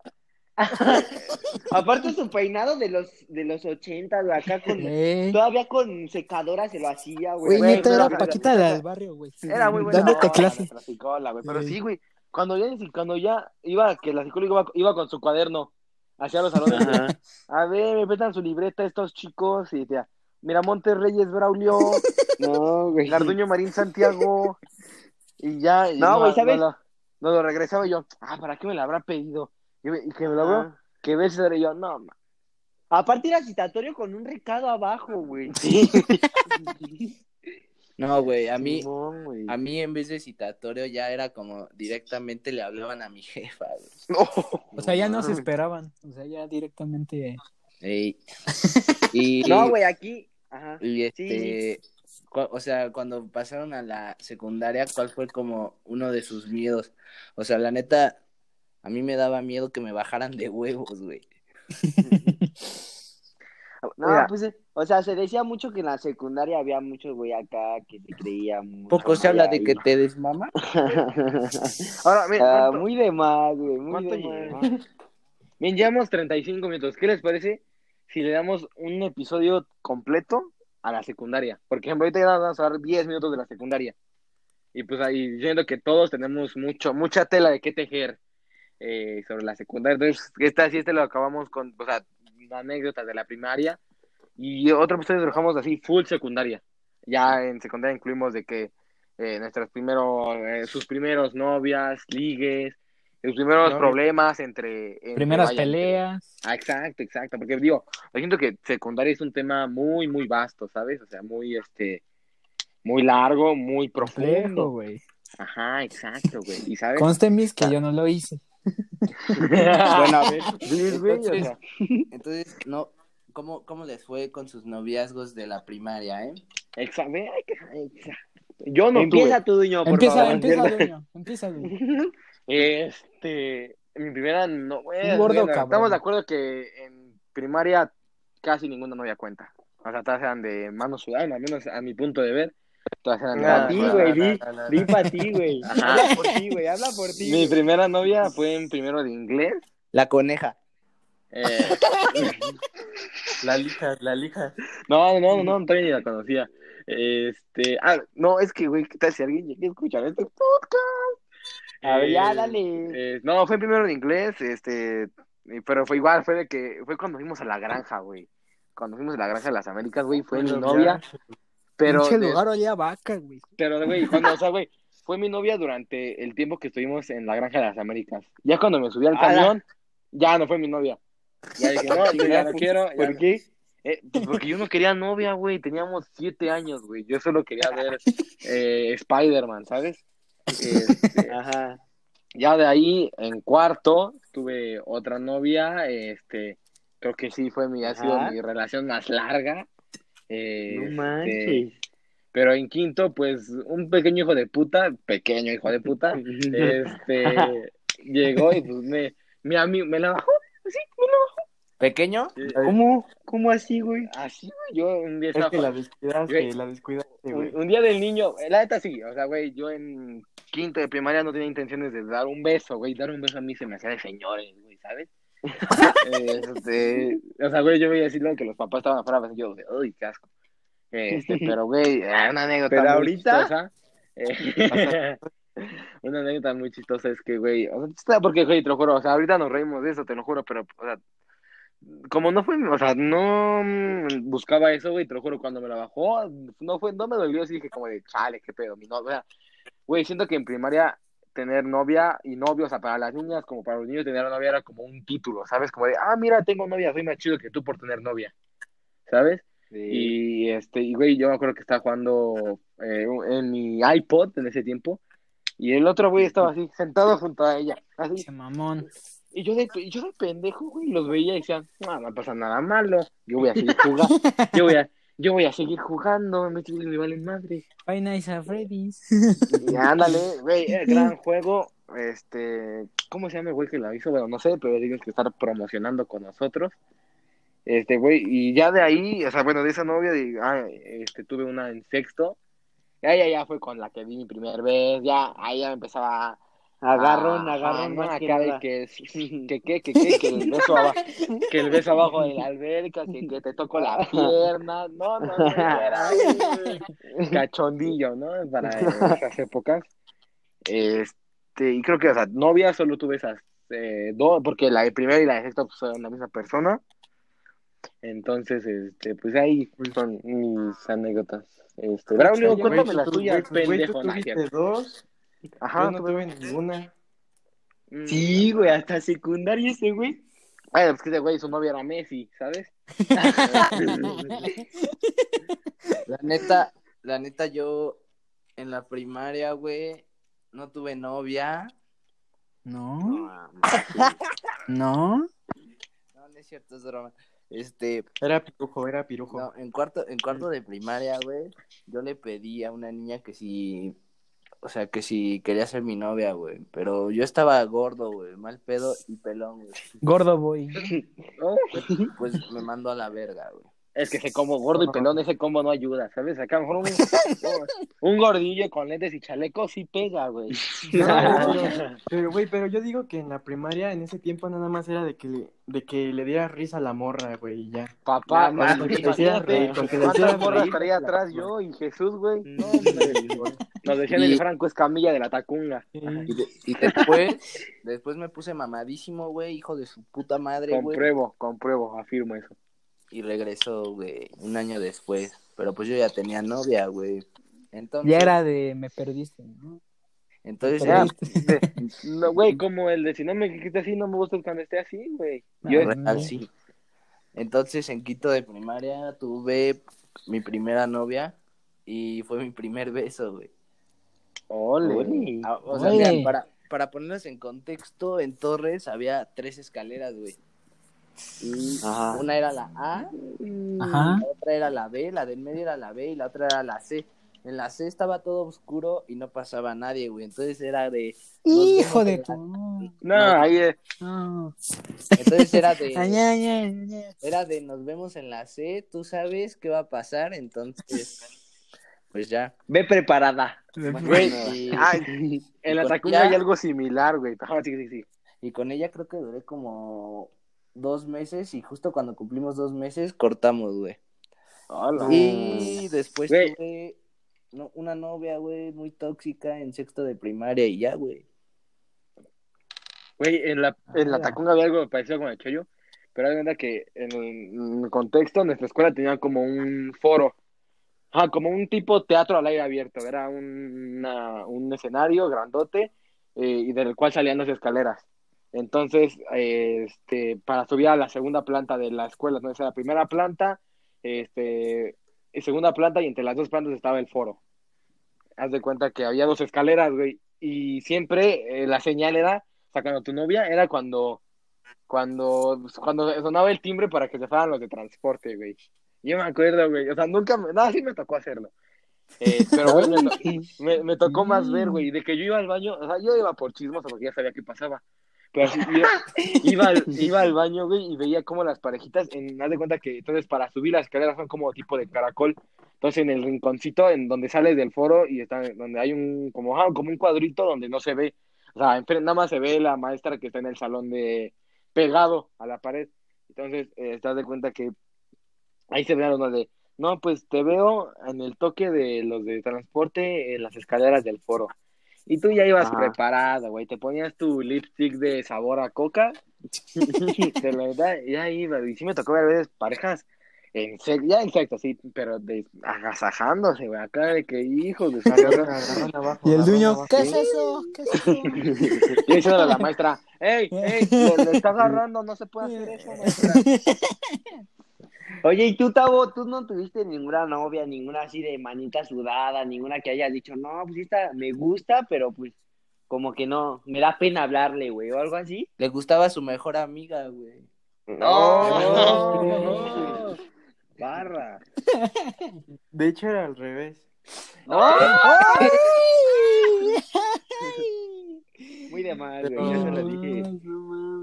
Aparte su peinado de los de los 80, güey, acá con Eh, todavía con secadora se lo hacía, güey. Güey, neta, pero- era Paquita la del barrio, güey. Era muy buena Dándote clase. psicóloga, güey. Pero Sí. sí, güey, cuando ya, cuando ya iba, que la psicóloga iba, iba con su cuaderno hacia los salones, Ajá. a ver, me prestan su libreta estos chicos y decía, Miramontes Reyes Braulio, No, güey. Garduño Marín Santiago, y ya, y No, güey, ¿sabes? No, lo- no lo regresaba y yo, ah, ¿para qué me la habrá pedido? Y, me- y que me lo veo, Ah. que ves y yo, no, ma. Aparte era citatorio con un recado abajo, güey. Sí, No, güey, a mí, Simón, güey. a mí en vez de citatorio ya era como directamente le hablaban a mi jefa, güey. No. O sea, ya no se esperaban. O sea, ya directamente. Ey. Y, No, güey, aquí. Ajá. y este, o sea, cuando pasaron a la secundaria, ¿cuál fue como uno de sus miedos? O sea, la neta, a mí me daba miedo que me bajaran de huevos, güey. No, Mira, pues, o sea, se decía mucho que en la secundaria había muchos güey acá que se creían mucho. Poco se habla de ahí. que te desmama. Ahora, mira, Ah, ¿cuánto- muy de más, güey, muy ¿Cuánto de lleva? más. Bien, llevamos 35 minutos. ¿Qué les parece si le damos un episodio completo a la secundaria? Por ejemplo, ahorita ya vamos a dar 10 minutos de la secundaria. Y pues ahí siento que todos tenemos mucho, mucha tela de qué tejer eh, sobre la secundaria. Entonces, esta sí, este lo acabamos con, o sea, anécdotas de la primaria. Y otro episodio lo dejamos así, full secundaria. Ya en secundaria incluimos de que eh, nuestros primeros, eh, sus primeros novias, ligues, los primeros problemas entre, entre- Primeras vaya, entre- peleas. Ah, exacto, exacto, porque digo, yo siento que secundaria es un tema muy, muy vasto, ¿sabes? O sea, muy, este, muy largo, muy profundo. güey. Ajá, exacto, güey. Y sabes, Conste, mis, que yo no lo hice. Bueno, a ver, entonces, no, ¿cómo, ¿cómo les fue con sus noviazgos de la primaria, eh? exa- ve, hay que- exa- Yo no Empieza tuve. tú, Duño, por Empieza, favor. empieza, dueño. Empieza, dueño. Este, mi primera no, gordo estamos de acuerdo que en primaria casi ninguna novia cuenta. O sea, todas eran de mano sudada, al menos a mi punto de ver. Todas eran de Pa' mano ti, güey, di, no, no. di pa' ti, güey. Habla por ti, güey, habla por ti. Mi primera novia fue en primero de inglés. La coneja. Eh, La lija, la lija. no, no, no, no, todavía ni la conocía. Este, ah, no, es que, güey, ¿qué tal si alguien llega a escuchar este podcast? A ver, ya, Eh, dale. eh, no, fue primero en inglés, este, pero fue igual, fue de que, fue cuando fuimos a la granja, güey. Cuando fuimos a la granja de las Américas, güey, fue mi novia, ya. Pero, Pinche lugar olía vaca, güey. pero, güey, cuando, o sea, güey, fue mi novia durante el tiempo que estuvimos en la granja de las Américas. Ya cuando me subí al camión, ya no fue mi novia. Ya dije, no, yo ya no quiero. ya ¿Por no- qué? Eh, pues porque yo no quería novia, güey. Teníamos siete años, güey. Yo solo quería ver eh, Spider-Man, ¿sabes? Este, Ajá. ya de ahí, en cuarto, tuve otra novia. Este, creo que sí fue mi, ha sido Ajá. mi relación más larga. No Este, manches. pero en quinto, pues, un pequeño hijo de puta, pequeño hijo de puta, este, llegó y pues me, mi amigo, me la bajó, así, me la ¿Pequeño? bajó. ¿Cómo? ¿Cómo así, güey? Así, güey, yo un día Es estaba que la descuidaste, Güey. la descuidaste, Un, güey. un día del niño, eh, la neta sí, o sea, güey, yo en quinto de primaria no tenía intenciones de dar un beso, güey, dar un beso a mí se me hacía de señores, güey, ¿sabes? este, o sea, güey, yo veía así lo que los papás estaban afuera, pues, yo, uy, qué asco. Este, pero, güey, eh, una anécdota Pero muy ahorita- chistosa. eh, una anécdota muy chistosa es que, güey, o sea, porque, güey, te lo juro, o sea, ahorita nos reímos de eso, te lo juro, pero, o sea, como no fue, o sea, no mm, buscaba eso, güey, te lo juro, cuando me la bajó, no fue, no me dolió, así dije como de, chale, qué pedo, mi novia, güey, siento que en primaria tener novia y novio, o sea, para las niñas como para los niños tener novia era como un título, ¿sabes? Como de, ah, mira, tengo novia, soy más chido que tú por tener novia, ¿sabes? Y este, y güey, yo me acuerdo que estaba jugando eh, en mi iPod en ese tiempo, y el otro güey estaba así, sentado junto a ella, así, Che mamón. y yo de, y yo de pendejo, güey, los veía y decían, no, no pasa nada malo, yo voy a seguir jugando, yo voy a, yo voy a seguir jugando, me, me valen madre. Five Nights at Freddy's. Y ándale, güey, gran juego, este, ¿cómo se llama el güey que la hizo? Bueno, no sé, pero tienes que estar promocionando con nosotros. Este, güey, y ya de ahí, o sea, bueno, de esa novia, de, ah, este, tuve una en sexto, ya, ya, ya fue con la que vi mi primer vez, ya, ahí ya me empezaba Agarrón, Ah, agarrón, que acá de nada. que, que, que, que, que, que el beso abajo, que el beso abajo de la alberca, que, que te toco la pierna, no, no, no, era cachondillo, ¿no? Para esas épocas. Este, y creo que, o sea, novia solo tuve esas eh, dos, porque la de primera y la de sexta pues, son la misma persona. Entonces, este, pues ahí son mis anécdotas. Este, Braulio, cuéntame las tuyas, pendejo, dos, Ajá, yo no tuve- ninguna. Mm. Sí, güey, hasta secundaria ese, güey. Ay, pues que ese güey, su novia era Messi, ¿sabes? La neta, la neta, yo en la primaria, güey, no tuve novia. No, No, no. No, no es cierto, es broma. Este, Era pirujo, era pirujo. no, en cuarto, en cuarto de primaria, güey, yo le pedí a una niña que si, o sea, que si quería ser mi novia, güey, pero yo estaba gordo, güey, mal pedo y pelón, güey. Gordo boy. ¿No? Pues me mandó a la verga, güey. Es que ese combo gordo y pelón, ese combo no ayuda, ¿sabes? Acá a lo mejor un, un gordillo con lentes y chalecos sí pega, güey. No, pero- pero, güey, pero yo digo que en la primaria, en ese tiempo, nada más era de que le, de que le diera risa a la morra, güey, y ya. Papá, Nada más, imagínate, que le hiciera reír, ¿cuántas morras la- atrás yo y Jesús, güey? No, hombre. Nos decían Y- el Franco Escamilla de la Tacunga. Y, de- y después, después me puse mamadísimo, güey, hijo de su puta madre, güey. Compruebo, compruebo, afirmo eso. Y regresó, güey, un año después. Pero pues yo ya tenía novia, güey. Entonces, Ya era de me perdiste, ¿no? entonces Ya, no, güey, como el de si no me quité así, no me gusta cuando esté así, güey. yo Ah, real, sí. Entonces en quinto de primaria tuve mi primera novia y fue mi primer beso, güey. Ole. Ah, O sea, mira, para, para ponernos en contexto, en Torres había tres escaleras, güey. Y Ajá. una era la A, Ajá. la otra era la B, la del medio era la B y la otra era la C. En la C estaba todo oscuro y no pasaba nadie, güey. Entonces era de. Hijo de tu. la- No, ahí es. No. Entonces era de. Era de nos vemos en la C, tú sabes qué va a pasar, entonces. Pues ya. Ve preparada. Güey, Y, en la ella- hay algo similar, güey. Ajá, sí, sí, sí. y con ella creo que duré como dos meses y justo cuando cumplimos dos meses cortamos, güey. Hola. Y después Güey. tuve no, una novia, güey, muy tóxica en sexto de primaria y ya, güey. Güey, en la, en la Tacunga había algo parecido con el Choyo, pero hay cuenta que en el, contexto, nuestra escuela tenía como un foro, Ajá, como un tipo teatro al aire abierto, era un, una- un escenario grandote eh, y del cual salían las escaleras. Entonces, eh, este, para subir a la segunda planta de la escuela, entonces la primera planta, este, y segunda planta y entre las dos plantas estaba el foro. Haz de cuenta que había dos escaleras, güey, y siempre eh, la señal era, o sea, cuando tu novia era cuando, cuando, cuando sonaba el timbre para que se fueran los de transporte, güey. Yo me acuerdo, güey, o sea, nunca, me, nada, sí me tocó hacerlo. Eh, pero, güey, me, me, me tocó más ver, güey, de que yo iba al baño, o sea, yo iba por chismoso porque ya sabía qué pasaba. Pero así, iba, iba, al, iba al baño, güey, y veía como las parejitas, en, haz de cuenta que entonces para subir las escaleras son como tipo de caracol. Entonces en el rinconcito, en donde sales del foro y está, donde hay un, como, ah, como un cuadrito donde no se ve, o sea, nada más se ve la maestra que está en el salón de, pegado a la pared. Entonces, eh, estás de cuenta que ahí se veían los de, no, pues te veo en el toque de los de transporte en las escaleras del foro. Y tú ya ibas Ajá. preparado, güey. Te ponías tu lipstick de sabor a coca. de la verdad, ya iba. Y sí me tocó ver a veces parejas en ya en sexo, sí, pero de agasajándose, güey. Acá de que hijos de abajo, Y el dueño. ¿qué es eso? ¿Qué es eso? Y diciéndole a la maestra, ¡Ey, ey! Le, le está agarrando, no se puede hacer eso, maestra. Oye, ¿y tú, Tavo, tú no tuviste ninguna novia, ninguna así de manita sudada, ninguna que hayas dicho, no, pues esta me gusta, pero pues como que no, me da pena hablarle, güey, o algo así? Le gustaba a su mejor amiga, güey. No, No. no. Barra. De hecho, era al revés. Muy de mal, güey. Ya se lo dije.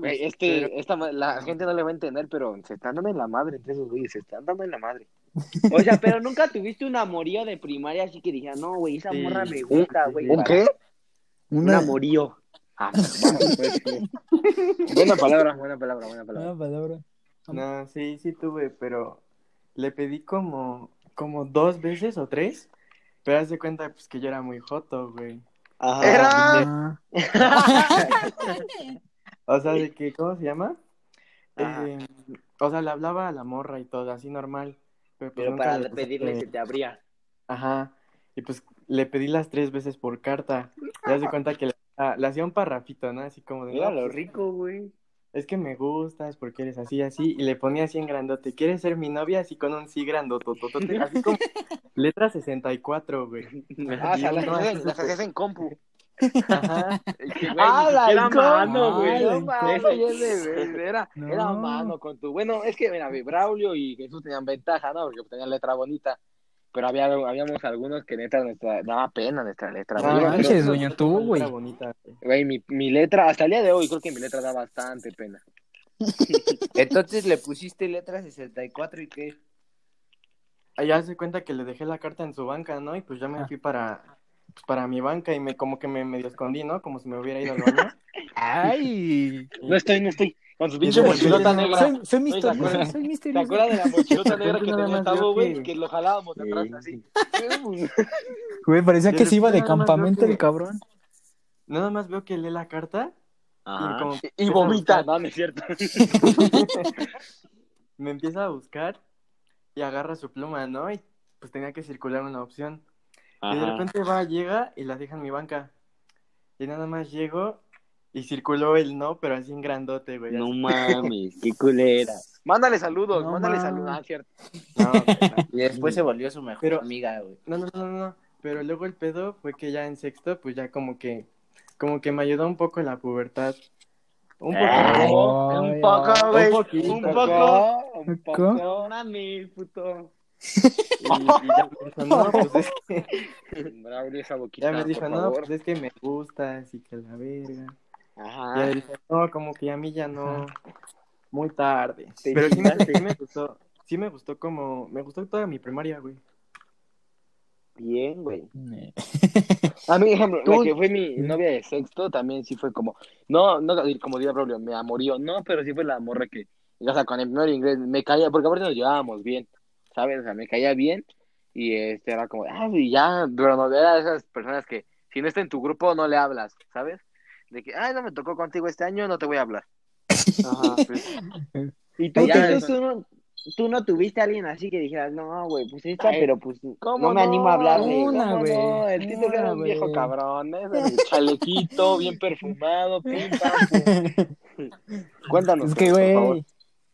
Güey, este, esta, ma- la gente no le va a entender, pero se están dando en la madre entre esos güeyes. Se están dando en la madre. O sea, pero nunca tuviste un amorío de primaria así que dijera, no, güey, esa Sí. morra me gusta, güey. ¿Un qué? Un Una, amorío. Ah, pues. Buena palabra, buena palabra, buena palabra. una palabra. No, sí, sí tuve, pero le pedí como, como dos veces o tres. Pero haz de cuenta pues, que yo era muy joto, güey. Ajá. Era. O sea, de que, ¿cómo se llama? Eh, o sea, le hablaba a la morra y todo, así normal. Pero, pues, Pero para le pedirle que- se te abría. Ajá. Y pues le pedí las tres veces por carta. Y haz de cuenta que le, ah, le hacía un parrafito, ¿no? Así como de, Mira lo pues, rico, güey. es que me gustas porque eres así, así. Y le ponía así en grandote, ¿quieres ser mi novia? Así con un sí grandotototote, así como letra 64, güey. Ah, o sea, las hacías en compu. Ajá. Que, güey, Ah, compu. mano, güey. No era, No. era mano con tu. Bueno, es que, mira, Braulio y Jesús tenían ventaja, ¿no? Porque tenían letra bonita. Pero había, habíamos algunos que neta nuestra, daba pena nuestra letra. No, manches, doña, tú, güey. bonita, güey. Mi, mi letra, hasta el día de hoy, creo que mi letra da bastante pena. Entonces le pusiste letra 64 y qué. Ahí ya se cuenta que le dejé la carta en su banca, ¿no? Y pues ya me Ah. fui para, para mi banca y me como que me medio escondí, ¿no? Como si me hubiera ido al baño. Ay. No estoy, no estoy. Con su pinche mochilota negra. Soy, soy ¿te misterioso, acuerdas? soy ¿Te acuerdas de la mochilota negra que tenía güey? que- Que lo jalábamos de atrás Sí. así. Güey, parecía que se iba de campamento que- el cabrón. Nada más veo que lee la carta y como Y vomita, no, no es cierto. me empieza a buscar y agarra su pluma, ¿no? Y pues tenía que circular una opción. Y de repente va, llega y la deja en mi banca. Y nada más llego y circuló el no, pero así en grandote, güey. No así. mames, qué culera. Mándale saludos, No mándale mames. saludos. Ah, cierto. No. Y después se volvió su mejor Pero- amiga, güey. No, no, no, no, no. Pero luego el pedo fue que ya en sexto, pues ya como que, como que me ayudó un poco en la pubertad. Un poco. Ay. Un poco, güey. Un poquito. Un poco. Un ¿Poco? poco. Mami, puto. Y, y ya me dijo, no, pues es que, Braulio, esa boquita, ya me dijo, por no, favor. pues es que me gusta, así que la verga. Ya Ajá. le dije, no, como que a mí ya no, muy tarde. Pero sí me, sí me gustó, sí me gustó como, me gustó toda mi primaria, güey. Bien, güey. A mí, ejemplo, la que fue mi novia de sexto también sí fue como, no, no, como diría Braulio, me amorío, no, pero sí fue la morra que, o sea, con el primer inglés me caía, porque aparte nos llevábamos bien, ¿sabes? O sea, me caía bien y este era como, ah, y ya, pero no era de esas personas que si no está en tu grupo no le hablas, ¿sabes? De que, ay, no me tocó contigo este año, no te voy a hablar. Ajá. Y tú, ya, tú, tú no, tú no tuviste a alguien así que dijeras, no, güey, pues esta, Ay, pero pues ¿Cómo no me animo a hablarle. Una, ¿Cómo güey. no? El Tito que era Una, un viejo cabrón, ¿eh? El chalequito, bien perfumado, pim, pam. Cuéntanos, Es que, por favor. güey,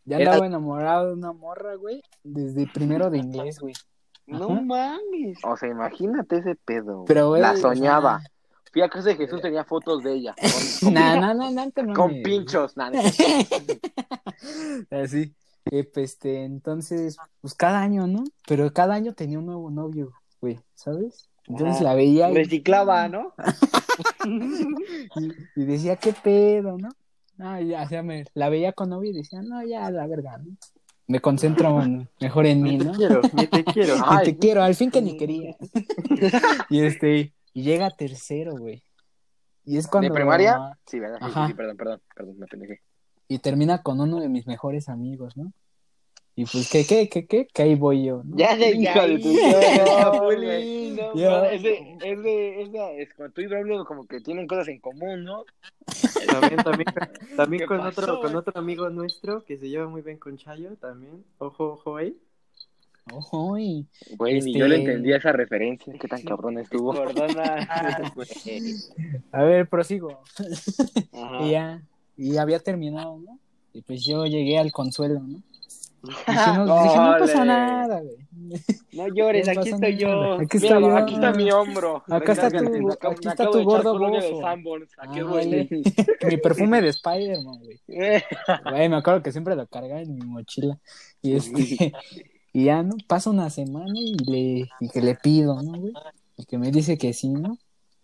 ya Era- andaba enamorado de una morra, güey, desde primero de inglés, güey. No Ajá. mames. O sea, imagínate ese pedo. Pero, güey, La o sea, soñaba. Fui a casa de Jesús, tenía fotos de ella. Con, No, no, no, no, te con pinchos. No. Así. Eh, pues, este, entonces, pues cada año, ¿no? Pero cada año tenía un nuevo novio, güey, ¿sabes? Entonces Ajá. la veía y, Reciclaba, ¿no? y- y decía, ¿qué pedo, no? Ah, ya, o sea, me, la veía con novio y decía, no, ya, la verga, ¿no? Me concentro en- mejor en mí, Ni te ¿no? quiero, ni te quiero. Ni te quiero, al fin que ni quería. y este, y llega tercero, güey. Y es cuando. ¿De primaria? Sí, ¿verdad? Sí, sí, sí, perdón, perdón, perdón, me pendejé. Y termina con uno de mis mejores amigos, ¿no? Y pues, ¿qué, qué, qué, qué? Que ahí voy yo, ¿no? Ya de Hija de tu ya, Chapulín, no, Ya. mames, es de, es de, es de, es como tú y Braulio como que tienen cosas en común, ¿no? También, también, también ¿Qué con pasó, otro, con güey? otro amigo nuestro que se lleva muy bien con Chayo también. Ojo, ojo ahí. Ojo, y- Güey, ni Este- yo le entendía esa referencia, qué tan cabrón estuvo. Cordona. A ver, prosigo. Ajá. Y ya, y había terminado, ¿no? Y pues yo llegué al consuelo, ¿no? No, pasa nada, güey. No llores, No aquí estoy nada. yo. Aquí Mira, estoy yo. aquí está mi hombro. Acá está tu- me acabo- aquí está tu gordo aquí duele. vale. Mi perfume de Spider-Man, güey. Güey, me acuerdo que siempre lo cargaba en mi mochila. Y este, y ya, ¿no? Pasa una semana y le, y que le pido, ¿no, güey? Y que me dice que sí, ¿no?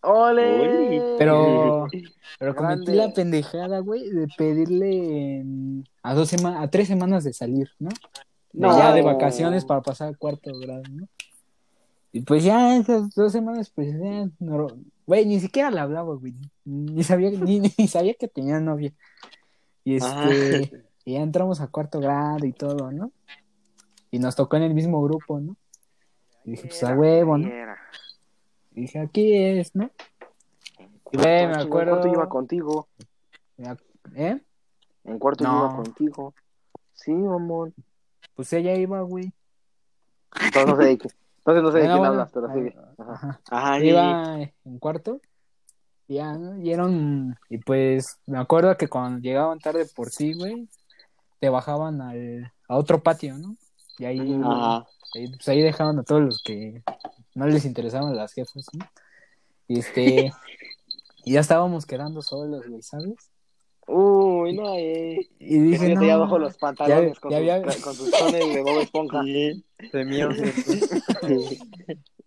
¡Ole! Pero, pero cometí Grande. la pendejada, güey, de pedirle en- a dos semanas, a tres semanas de salir, ¿no? De No. Ya de vacaciones para pasar a cuarto grado, ¿no? Y pues ya esas dos semanas, pues ya, no, güey, ni siquiera le hablaba, güey, ni sabía, ni, ni sabía que tenía novia. Y este, y ya entramos a cuarto grado y todo, ¿no? Y nos tocó en el mismo grupo, ¿no? Y dije, pues a huevo, ¿no? Era. Y dije, aquí es, ¿no? Y güey, me ¿En cuarto iba contigo? ¿Eh? ¿En cuarto No. iba contigo? Sí, mamón. Pues ella iba, güey. Entonces no sé de, qué, entonces no sé de Bueno, quién hablas, pero sigue. Ajá. Ajá. Sí. Iba en cuarto. Y Ya, ¿no? Y eran. Y pues me acuerdo que cuando llegaban tarde por ti, güey, te bajaban al, a otro patio, ¿no? Y ahí, Ajá. ahí, pues ahí dejaban a todos los que no les interesaban las jefas, ¿no? Y este. y ya estábamos quedando solos, güey, ¿sabes? Uy, no, eh. Y dije, no, te abajo los pantalones ya- con, ya sus, había- con sus tones de Bob Esponja. Se mío, sí.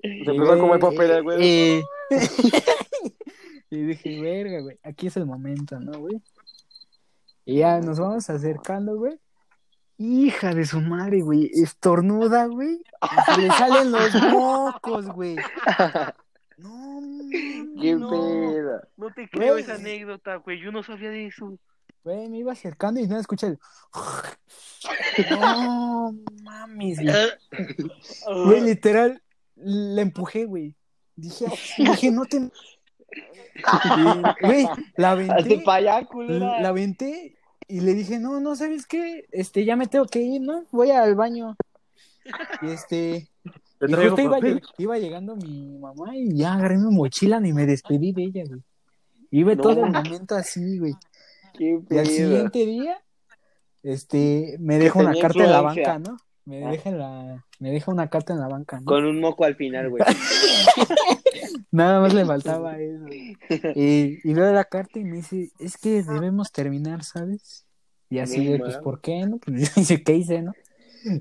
Se empezó como el güey, papel, güey. y- y dije, verga, güey, aquí es el momento, ¿no, güey? Y ya nos vamos acercando, güey. Hija de su madre, güey, estornuda, güey. Se le salen los mocos, güey. No, Qué no. pedo. No te creo esa anécdota, güey. Yo no sabía de eso. Güey, me iba acercando y no escuché el... No mames, güey. Güey, literal, la empujé, güey. Dije, dije, no te... Güey, la aventé, la aventé y le dije, no, no, ¿sabes qué? Este, ya me tengo que ir, ¿no? Voy al baño. Y este, Te y justo iba, papel. lleg- iba llegando mi mamá y ya agarré mi mochila ni me despedí de ella, güey. Iba No. todo el momento así, güey. Qué Y al siguiente día, este, me deja una carta en la banca, ¿no? Me Ah. deja la, me deja una carta en la banca, ¿no? Con un moco al final, güey. Nada más le faltaba eso. Y, y veo la carta y me dice, es que debemos terminar, ¿sabes? Y así pues. ¿por qué, no? Pues dice, ¿qué hice, no?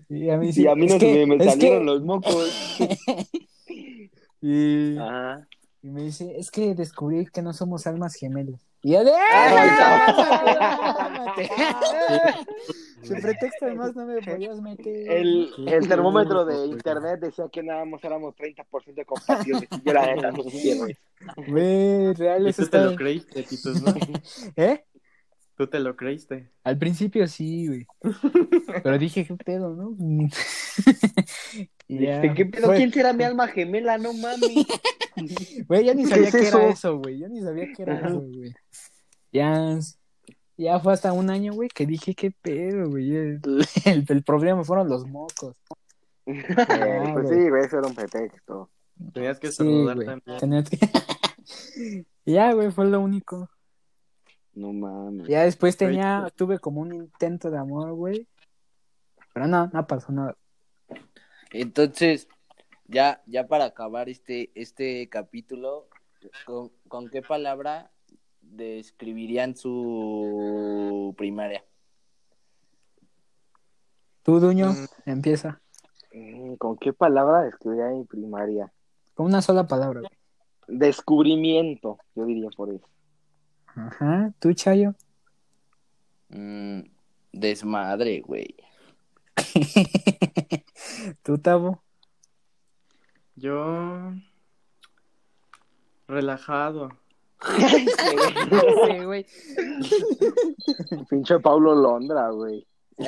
Y a mí Y a mí no "Es se que- me, salieron que-" los mocos. Y, Ajá. y me dice, es que descubrí que no somos almas gemelas. Y yo de, Ay, ¡Cálmate! Sin pretexto además no me podías meter. El, el termómetro de internet decía que nada más éramos 30% compatibles. Y yo la neta no quiero eso. Güey, real, eso tú te lo creíste, Titus, ¿no? ¿Eh? Tú te lo creíste. Al principio sí, güey. Pero dije, ¿qué pedo, no? Y ya, Dijiste, ¿Qué pedo? fue- ¿Quién será mi alma gemela? No mames. Güey, ya ni ¿Qué sabía es que eso? era eso, güey. Yo ni sabía que era eso, güey. Ya, ya fue hasta un año, güey, que dije, qué pedo, güey. El, el, el problema fueron los mocos. Pues sí, güey, eso era un pretexto. Tenías que Sí, güey. también. Tenías que- ya, güey, fue lo único. No mames. Ya después tenía, tuve como un intento de amor, güey. Pero no, no pasó nada. Entonces, ya, ya para acabar este, este capítulo, ¿con, con qué palabra describirían su primaria? Tú, Duño, Mm. empieza. Mm, ¿Con qué palabra describiría mi primaria? Con una sola palabra. Descubrimiento, yo diría por eso. Ajá, tú, Chayo. Mm, desmadre, güey. tú, Tavo. Yo. Relajado. Sí, güey. Pinche Paulo Londra, güey.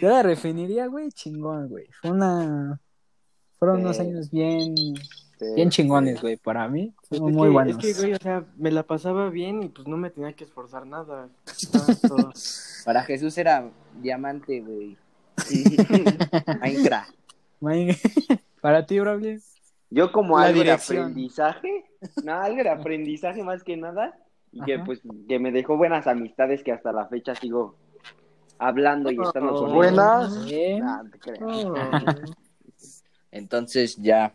Yo la definiría, güey, chingón, güey. Fue una... Fueron unos años bien, Sí, bien chingones, güey, para mí. Fueron es muy que- buenos. Es que, güey, o sea, me la pasaba bien y pues no me tenía que esforzar nada. Para Jesús era diamante, güey. Minecraft. Para ti, Braulio. Yo como La algo dirección. de aprendizaje, no, algo de aprendizaje más que nada, y que pues que me dejó buenas amistades que hasta la fecha sigo hablando y estando ellos. Buenas. Bien. Nah, no te creas. Oh. Entonces, ya.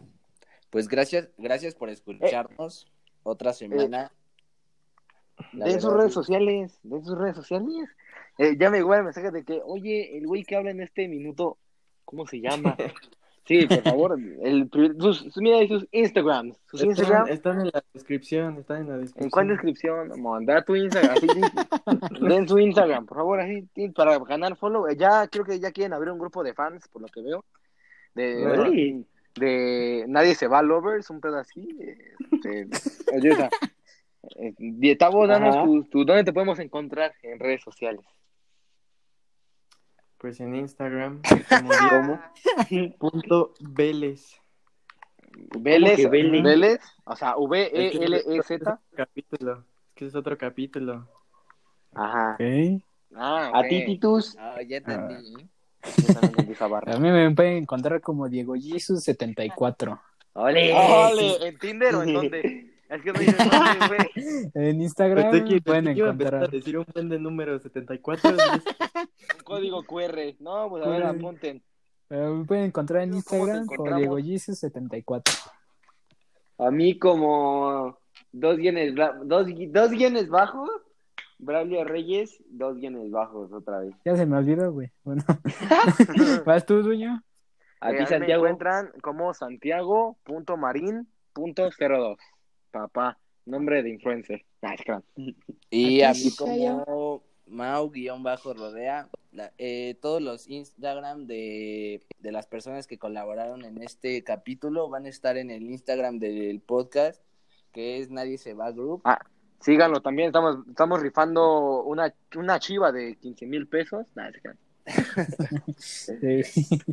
Pues gracias, gracias por escucharnos otra semana. La De sus redes sociales, de sus redes sociales. Eh, ya me llegó el mensaje de que, oye, el güey que habla en este minuto, ¿cómo se llama? Sí, por favor, el, sus, mira sus Instagrams, sus Están, Instagram. están en la descripción, están en la descripción. ¿En cuál descripción? Mandar tu Instagram, así, sí. den su Instagram, por favor, así, sí, para ganar follow. Eh, Ya creo que ya quieren abrir un grupo de fans, por lo que veo. De, Nadie se va lovers, un pedo así. Este, sea, eh, Tavo, danos tu, tu- dónde te podemos encontrar en redes sociales. Pues en Instagram, como Diego punto Vélez. Vélez, Vélez? Vélez, o sea, V-E-L-E-Z. Es otro capítulo. Es que es otro capítulo. Ajá. Ah, A ti, Titus. Ah, ya entendí. Barra. A mí me pueden encontrar como Diego Jesus 74. ¡Ole! ¡Ole! ¿En Tinder o en dónde? Es que no dices dónde, güey. En Instagram Pensé que, pueden pensé iba a encontrar. decir un buen de número 74. Un código QR. No, pues a ver, apunten. Pero me pueden encontrar en ¿Cómo te Instagram como? Diego Jesus 74. A mí como dos guiones, dos, dos guiones bajos, Braulio Reyes, dos guiones bajos otra vez. Ya se me olvidó, güey. Bueno. ¿Vas tú, Duño? A Eh, Santiago. Me encuentran como Santiago.marín.02. Papá, nombre de influencer. Ah, Y a mí como Mau-Rodea, la- eh, todos los Instagram de, de las personas que colaboraron en este capítulo van a estar en el Instagram del podcast, que es Nadie Se Va Group. Ah, síganlo también. Estamos, estamos rifando una, una chiva de 15 mil pesos. Nah, Sí.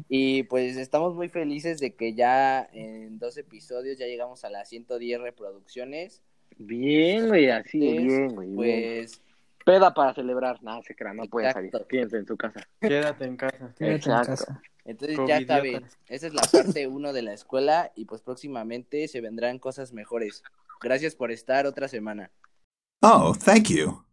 Y pues estamos muy felices de que ya en dos episodios ya llegamos a las 110 reproducciones. Bien, güey, así, Entonces, bien, güey. bien. Pues Peda para celebrar. Nada, se crean, no pueden salir. Quédense en su casa. Quédate en casa. Quédate en casa. entonces ya saben, esa es la parte uno de la escuela y pues próximamente se vendrán cosas mejores. Gracias por estar otra semana. Oh, thank you.